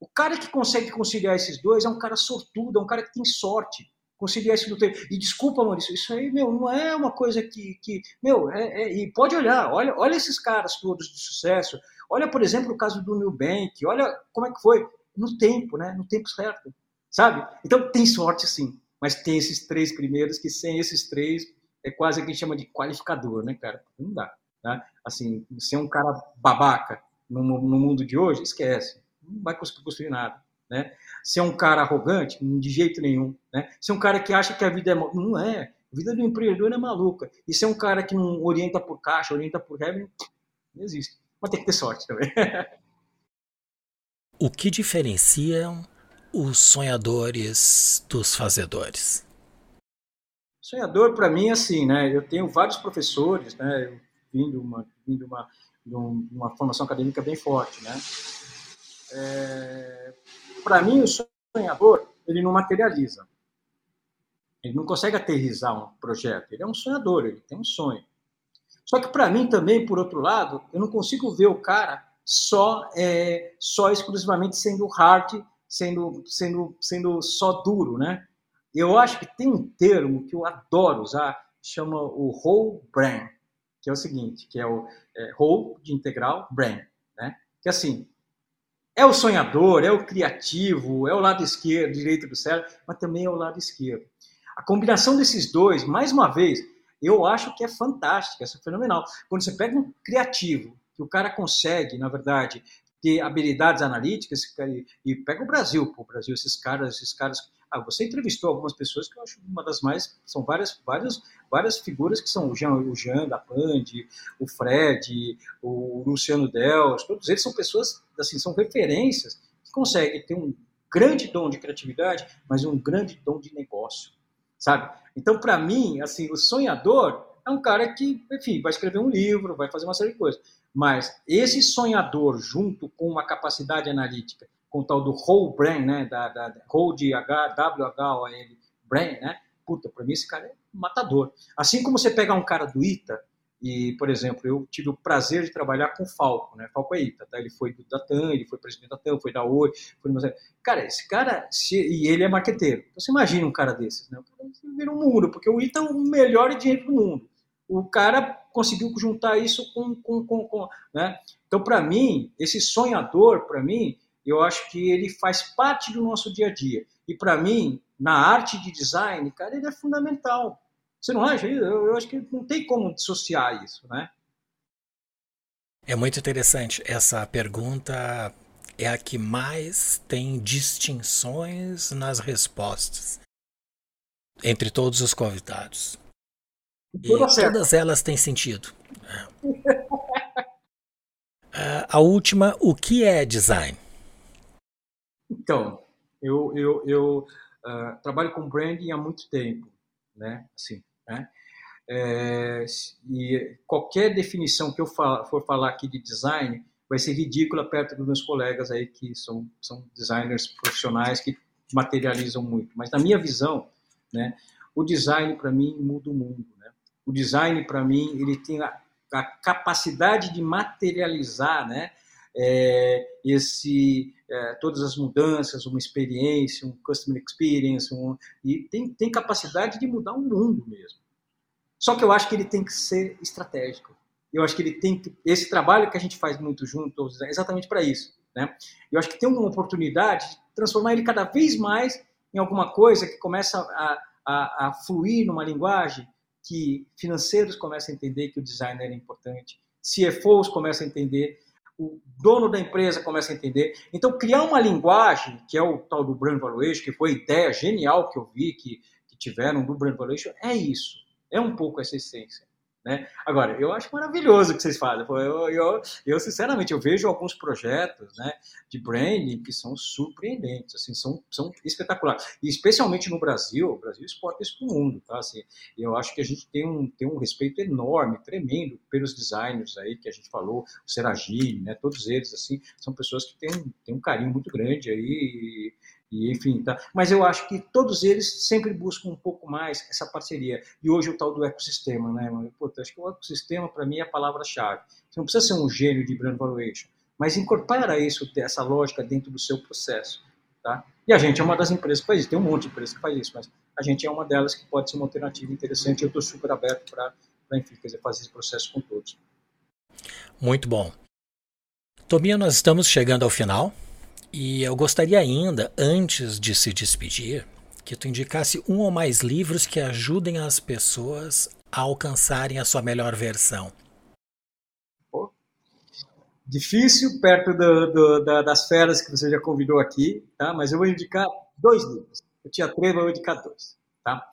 O cara que consegue conciliar esses dois é um cara sortudo, é um cara que tem sorte conciliar no tempo. E desculpa, Maurício, isso aí, meu, não é uma coisa que. que meu, é, é, e pode olhar, olha, olha esses caras todos de sucesso. Olha, por exemplo, o caso do Nubank, olha como é que foi. No tempo, né? No tempo certo. Sabe? Então tem sorte sim, mas tem esses três primeiros que sem esses três é quase o que a gente chama de qualificador, né, cara? Não dá. Tá? Assim, ser um cara babaca no, no mundo de hoje, esquece. Não vai conseguir construir nada. Né? Ser um cara arrogante, de jeito nenhum. Né? Ser um cara que acha que a vida é. Não é. A vida do empreendedor é maluca. E ser um cara que não orienta por caixa, orienta por revenue, não existe. Mas tem que ter sorte também. o que diferenciam os sonhadores dos fazedores? Sonhador, para mim, é assim, né? Eu tenho vários professores, né? Eu vim de uma, vim de uma, de uma formação acadêmica bem forte, né? É, para mim, o sonhador, ele não materializa. Ele não consegue aterrizar um projeto. Ele é um sonhador, ele tem um sonho. Só que para mim também, por outro lado, eu não consigo ver o cara só é, só exclusivamente sendo hard, sendo sendo sendo só duro, né? Eu acho que tem um termo que eu adoro usar, chama o whole brain, que é o seguinte, que é o é, whole de integral, brain, né? Que assim, é o sonhador, é o criativo, é o lado esquerdo, direito do cérebro, mas também é o lado esquerdo. A combinação desses dois, mais uma vez, eu acho que é fantástica, é fenomenal. Quando você pega um criativo, que o cara consegue, na verdade, ter habilidades analíticas, e, e pega o Brasil, pô, o Brasil, esses caras, esses caras ah, você entrevistou algumas pessoas que eu acho uma das mais. São várias, várias, várias figuras que são o Jean, o Jean da Band, o Fred, o Luciano Dels, todos eles são pessoas, assim, são referências que conseguem ter um grande dom de criatividade, mas um grande dom de negócio, sabe? Então, para mim, assim, o sonhador é um cara que, enfim, vai escrever um livro, vai fazer uma série de coisas. Mas esse sonhador, junto com uma capacidade analítica com o tal do whole brain, né, da, da, da whole de H, W, H, O, L, brain, né, puta, para mim esse cara é matador. Assim como você pegar um cara do ITA, e, por exemplo, eu tive o prazer de trabalhar com o Falco, né? Falco é ITA, tá? Ele foi do Datan, ele foi presidente da TAM, foi da Oi, foi no... Cara, esse cara, se... e ele é marqueteiro. Então, você imagina um cara desses, né? Cara vira um mundo, porque o ITA é o melhor dinheiro do mundo. O cara conseguiu juntar isso com... com, com, com né? Então, para mim, esse sonhador, para mim, eu acho que ele faz parte do nosso dia a dia. E para mim, na arte de design, cara, ele é fundamental. Você não acha? Eu, eu acho que não tem como dissociar isso, né? É muito interessante. Essa pergunta é a que mais tem distinções nas respostas entre todos os convidados. E todas elas têm sentido. É. a última, o que é design? Então, eu, eu, eu uh, trabalho com branding há muito tempo, né? Assim, né? É, e qualquer definição que eu for falar aqui de design vai ser ridícula perto dos meus colegas aí que são, são designers profissionais que materializam muito. Mas na minha visão, né, o design para mim muda o mundo. O design para mim ele tem a, a capacidade de materializar, né, é, esse, é, todas as mudanças, uma experiência, um customer experience, um, e tem, tem capacidade de mudar o mundo mesmo. Só que eu acho que ele tem que ser estratégico. Eu acho que ele tem que, esse trabalho que a gente faz muito junto é exatamente para isso. Né? Eu acho que tem uma oportunidade de transformar ele cada vez mais em alguma coisa que começa a, a, a fluir numa linguagem que financeiros começam a entender que o designer é importante, CFOs começam a entender o dono da empresa começa a entender. Então, criar uma linguagem, que é o tal do Brand Valuation, que foi a ideia genial que eu vi que, que tiveram do Brand Valuation, é isso. É um pouco essa essência. Né? Agora, eu acho maravilhoso o que vocês fazem. Eu, eu, eu, sinceramente, eu vejo alguns projetos né, de branding que são surpreendentes, assim, são, são espetaculares. E especialmente no Brasil, o Brasil exporta isso para o mundo. Tá? Assim, eu acho que a gente tem um, tem um respeito enorme, tremendo, pelos designers aí que a gente falou, o Seragini, né, todos eles, assim, são pessoas que têm, têm um carinho muito grande aí e enfim, tá? Mas eu acho que todos eles sempre buscam um pouco mais essa parceria. E hoje o tal do ecossistema, né? Pô, acho que o ecossistema para mim é a palavra-chave. Você não precisa ser um gênio de brand valuation, mas incorpora isso, essa lógica dentro do seu processo, tá? E a gente é uma das empresas que faz isso. Tem um monte de empresas que faz isso, mas a gente é uma delas que pode ser uma alternativa interessante. Eu estou super aberto para, enfim, fazer esse processo com todos. Muito bom. Tominha, nós estamos chegando ao final e eu gostaria ainda, antes de se despedir, que tu indicasse um ou mais livros que ajudem as pessoas a alcançarem a sua melhor versão. Difícil perto do, do, da, das feras que você já convidou aqui, tá? Mas eu vou indicar dois livros. Eu tinha três, mas vou indicar dois, tá?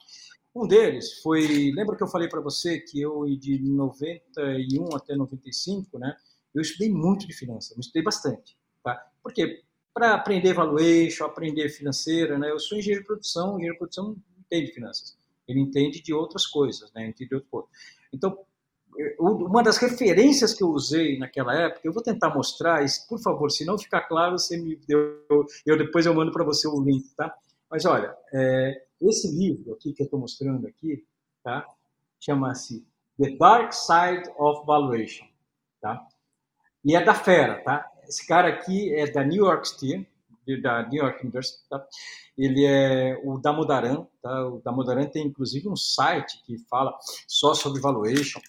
Um deles foi, lembra que eu falei para você que eu de 91 até 95, né? Eu estudei muito de finanças, eu estudei bastante, tá? Porque para aprender valuation, aprender financeira, né? Eu sou engenheiro de produção, engenheiro de produção não entende finanças, ele entende de outras coisas, né? Entende de outro ponto. Então, uma das referências que eu usei naquela época, eu vou tentar mostrar, e, por favor, se não ficar claro, você me deu, eu depois eu mando para você o link, tá? Mas olha, é, esse livro aqui que eu estou mostrando aqui, tá? Chama-se The Dark Side of Valuation, tá? E é da Fera, tá? Esse cara aqui é da New York City, da New York University. Tá? Ele é o Damodaran. Tá? O Damodaran tem inclusive um site que fala só sobre valuation.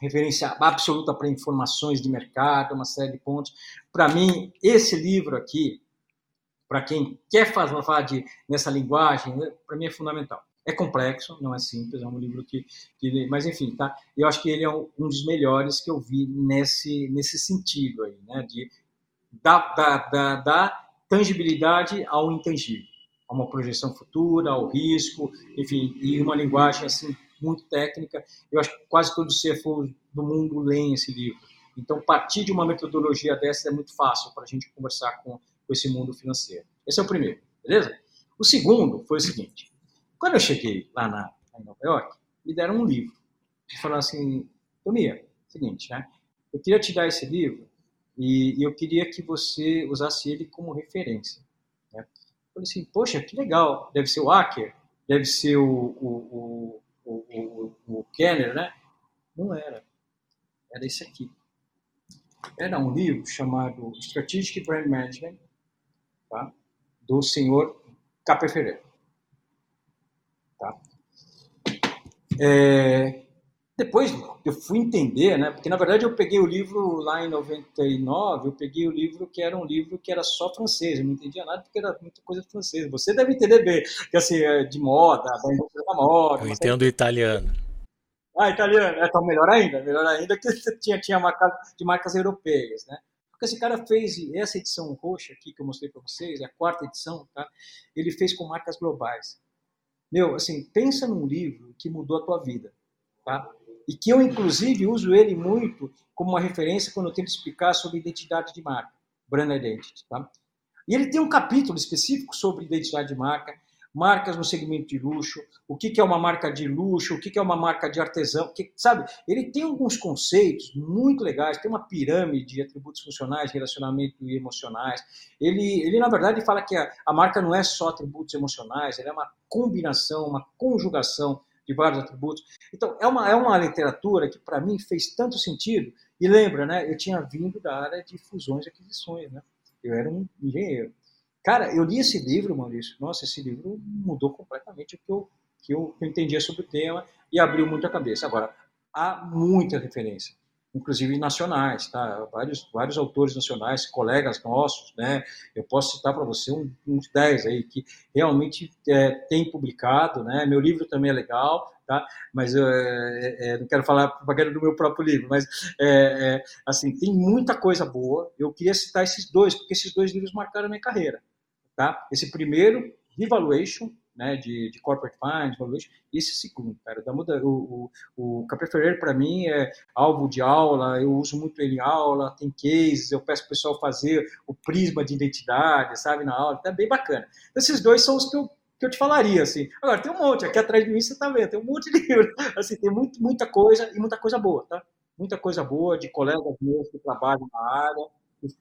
referência absoluta para informações de mercado, uma série de pontos. Para mim, esse livro aqui, para quem quer falar de, nessa linguagem, né, para mim é fundamental. É complexo, não é simples, é um livro que, que mas enfim, tá? Eu acho que ele é um, dos melhores que eu vi nesse nesse sentido aí, né? De da, da, da, da tangibilidade ao intangível, a uma projeção futura, ao risco, enfim, e uma linguagem assim muito técnica. Eu acho que quase todos os CFOs do mundo leem esse livro. Então, partir de uma metodologia dessa é muito fácil para a gente conversar com, com esse mundo financeiro. Esse é o primeiro, beleza? O segundo foi o seguinte: quando eu cheguei lá na, em Nova York, me deram um livro. E falaram assim: Tomia, seguinte, né? Eu queria te dar esse livro e, e eu queria que você usasse ele como referência. Né? Eu falei assim: Poxa, que legal! Deve ser o Acker, deve ser o, o, o, o, o Kenner, né? Não era. Era esse aqui. Era um livro chamado Strategic Brand Management, tá? do senhor Capé Ferreira. Tá? É, depois eu fui entender, né? Porque na verdade eu peguei o livro lá em 99, eu peguei o livro que era um livro que era só francês, eu não entendia nada porque era muita coisa francesa. Você deve entender bem, que assim, é de moda, da indústria da moda. Eu entendo italiano. Ah, italiano, é então melhor ainda, melhor ainda que tinha tinha marca de marcas europeias, né? Porque esse cara fez essa edição roxa aqui que eu mostrei para vocês, é a quarta edição, tá? Ele fez com marcas globais. Meu, assim, pensa num livro que mudou a tua vida, tá? E que eu, inclusive, uso ele muito como uma referência quando eu tento explicar sobre identidade de marca, brand identity, tá? E ele tem um capítulo específico sobre identidade de marca, marcas no segmento de luxo, o que, é uma marca de luxo, o que, que é uma marca de artesão, que, sabe? Ele tem alguns conceitos muito legais, tem uma pirâmide de atributos funcionais, relacionamento e emocionais. Ele, ele na verdade, fala que a, a marca não é só atributos emocionais, ela é uma combinação, uma conjugação de vários atributos. Então, é uma, é uma literatura que, para mim, fez tanto sentido. E lembra, né? Eu tinha vindo da área de fusões e aquisições, né? Eu era um engenheiro. Cara, eu li esse livro, Maurício. Nossa, esse livro mudou completamente o que eu, que eu, que eu entendia sobre o tema e abriu muito a cabeça. Agora, há muita referência, inclusive nacionais, tá? Vários, vários autores nacionais, colegas nossos, né? Eu posso citar para você um, uns 10 aí que realmente é, tem publicado, né? Meu livro também é legal, tá? Mas eu é, é, não quero falar propaganda do meu próprio livro, mas é, é, assim tem muita coisa boa. Eu queria citar esses dois porque esses dois livros marcaram a minha carreira. Tá? Esse primeiro, Devaluation, né, de, de corporate finance, valuation, e esse segundo, cara, da muda, o, o, o Ferreira para mim é alvo de aula, eu uso muito ele em aula, tem cases, eu peço o pessoal fazer o prisma de identidade, sabe, na aula, tá bem bacana. Esses dois são os que eu, que eu te falaria, assim. Agora, tem um monte, aqui atrás de mim você tá vendo, tem um monte de livro, assim, tem muito, muita coisa e muita coisa boa, tá? Muita coisa boa de colegas meus que trabalham na área,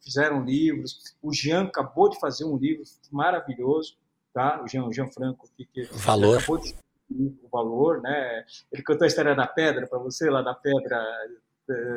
fizeram livros. O Jean acabou de fazer um livro maravilhoso, tá? O Jean, o Jean Franco, que, que valor. acabou de o valor, né? Ele contou a história da pedra para você lá da pedra.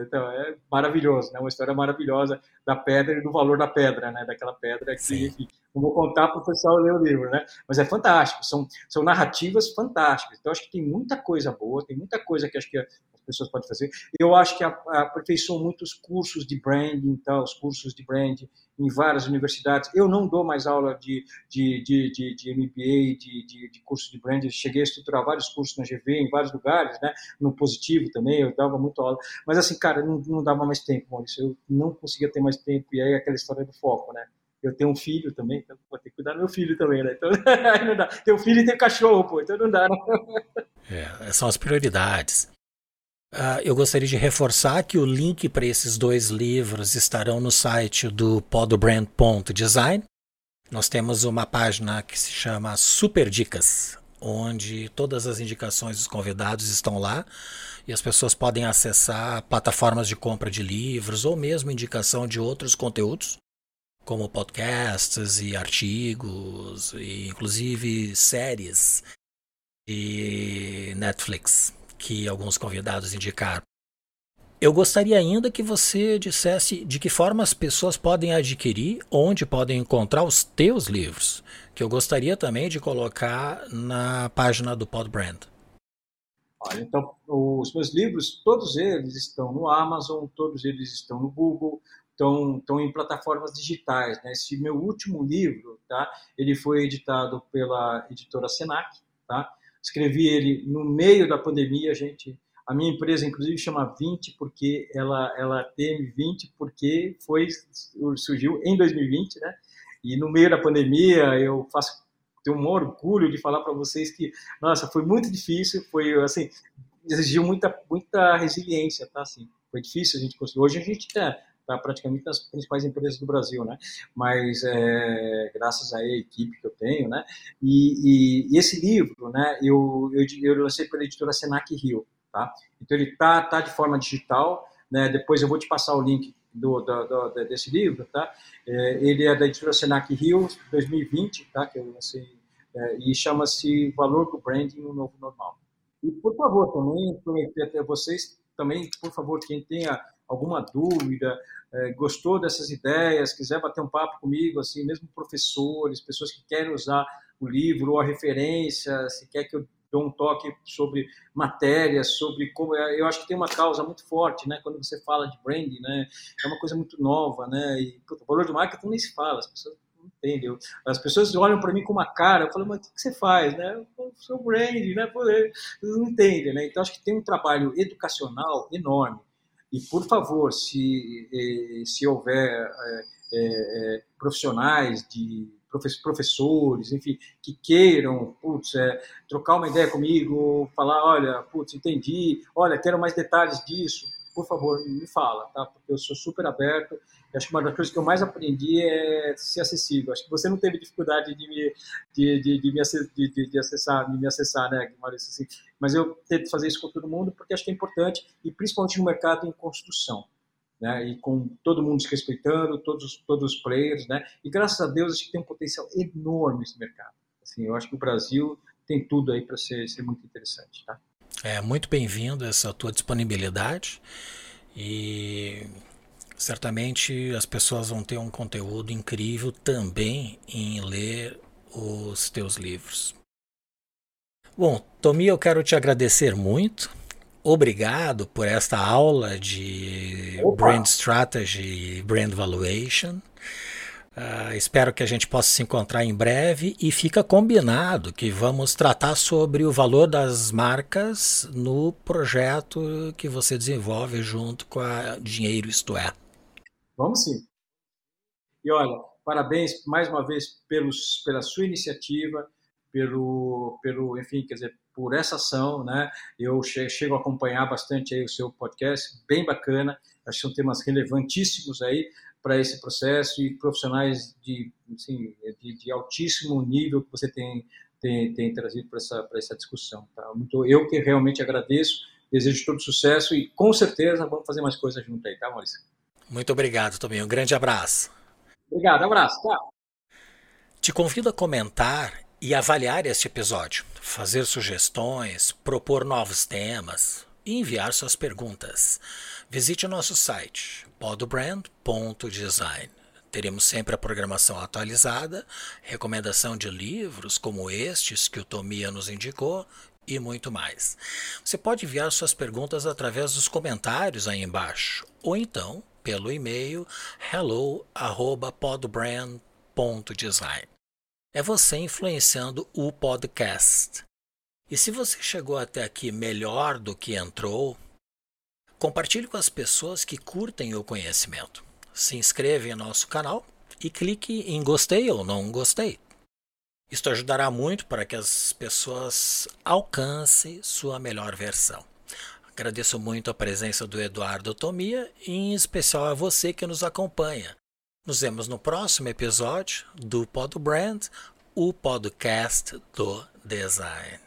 Então, é maravilhoso, né? Uma história maravilhosa da pedra e do valor da pedra, né? Daquela pedra que, enfim, não vou contar para o pessoal ler o livro, né? Mas é fantástico, são, são narrativas fantásticas. Então, acho que tem muita coisa boa, tem muita coisa que acho que pessoas podem fazer. Eu acho que aperfeiçoou muitos cursos de branding, então, os cursos de branding em várias universidades. Eu não dou mais aula de, de, de, de, de MBA, de, de, de curso de branding. cheguei a estruturar vários cursos na GV, em vários lugares, né? No positivo também, eu dava muito aula. Mas assim, cara, não, não dava mais tempo, Maurício. Eu não conseguia ter mais tempo. E aí aquela história do foco, né? Eu tenho um filho também, então vou ter que cuidar do meu filho também, né? Então, não dá. Tem um filho e tem um cachorro, pô, então não dá, né? É, são as prioridades. Uh, eu gostaria de reforçar que o link para esses dois livros estarão no site do podbrand.design. Nós temos uma página que se chama Super Dicas, onde todas as indicações dos convidados estão lá e as pessoas podem acessar plataformas de compra de livros ou mesmo indicação de outros conteúdos, como podcasts e artigos, e inclusive séries e Netflix que alguns convidados indicaram. Eu gostaria ainda que você dissesse de que forma as pessoas podem adquirir, onde podem encontrar os teus livros, que eu gostaria também de colocar na página do Podbrand. Olha, então, os meus livros, todos eles estão no Amazon, todos eles estão no Google, estão, em plataformas digitais. Né? Esse meu último livro, tá? ele foi editado pela editora Senac. Tá? Escrevi ele no meio da pandemia, gente. A minha empresa, inclusive, chama 20 porque ela, ela tem 20 porque foi surgiu em 2020, né? E no meio da pandemia eu faço tenho um orgulho de falar para vocês que, nossa, foi muito difícil, foi assim, exigiu muita, muita resiliência, tá? Assim, foi difícil a gente conseguir. Hoje a gente está tá praticamente nas principais empresas do Brasil, né? Mas é, graças à equipe que eu tenho, né? E, e, e esse livro, né? Eu, eu, eu lancei pela editora Senac Rio, tá? Então ele tá, tá de forma digital, né? Depois eu vou te passar o link do, do, do, desse livro, tá? É, ele é da editora Senac Rio 2020, tá? Que eu lancei é, e chama-se Valor do Branding no Novo Normal. E por favor também prometer até vocês também, por favor, quem tenha alguma dúvida, é, gostou dessas ideias, quiser bater um papo comigo, assim, mesmo professores, pessoas que querem usar o livro ou a referência, se quer que eu dou um toque sobre matérias, sobre como é, eu acho que tem uma causa muito forte, né? Quando você fala de branding, né? É uma coisa muito nova, né? E o valor de marketing nem se fala, as pessoas não entendem. As pessoas olham para mim com uma cara, eu falo, mas o que você faz, né? O seu branding, né? Eles não entendem, né? Então acho que tem um trabalho educacional enorme. E por favor, se eh, se houver é, profissionais de professores, enfim, que queiram, putz, é, trocar uma ideia comigo, falar, olha, putz, entendi, olha, quero mais detalhes disso, por favor, me fala, tá? Porque eu sou super aberto. Eu acho que uma das coisas que eu mais aprendi é ser acessível. Acho que você não teve dificuldade de me, de, de, de me, de, de, acessar, de me acessar, né, Maurício? Assim, mas eu tento fazer isso com todo mundo porque acho que é importante e principalmente no mercado em construção né? E com todo mundo se respeitando, todos todos os players, né? E graças a Deus acho que tem um potencial enorme esse mercado. Assim, eu acho que o Brasil tem tudo aí para ser, ser muito interessante, tá? É muito bem-vindo essa tua disponibilidade e certamente as pessoas vão ter um conteúdo incrível também em ler os teus livros. Bom, Tomi, eu quero te agradecer muito obrigado por esta aula de Opa. Brand Strategy e Brand Valuation. Uh, espero que a gente possa se encontrar em breve e fica combinado que vamos tratar sobre o valor das marcas no projeto que você desenvolve junto com a Dinheiro Isto É. Vamos sim. E olha, parabéns mais uma vez pelos, pela sua iniciativa, pelo, pelo, enfim, quer dizer, por essa ação, né? Eu chego a acompanhar bastante aí o seu podcast, bem bacana. Acho que são temas relevantíssimos aí para esse processo e profissionais de, assim, de, de altíssimo nível que você tem, tem, tem trazido para essa, essa discussão. Tá? Muito, eu que realmente agradeço, desejo todo sucesso e com certeza vamos fazer mais coisas junto aí, tá, Maurício? Muito obrigado também. Um grande abraço. Obrigado, abraço. Tchau. Te convido a comentar e avaliar este episódio, fazer sugestões, propor novos temas e enviar suas perguntas. Visite o nosso site podbrand.design. Teremos sempre a programação atualizada, recomendação de livros como estes que o Tomia nos indicou e muito mais. Você pode enviar suas perguntas através dos comentários aí embaixo ou então pelo e-mail hello@podbrand.design é você influenciando o podcast. E se você chegou até aqui melhor do que entrou, compartilhe com as pessoas que curtem o conhecimento. Se inscreva em nosso canal e clique em gostei ou não gostei. Isto ajudará muito para que as pessoas alcancem sua melhor versão. Agradeço muito a presença do Eduardo Tomia e em especial a você que nos acompanha. Nos vemos no próximo episódio do Pod Brand, o podcast do design.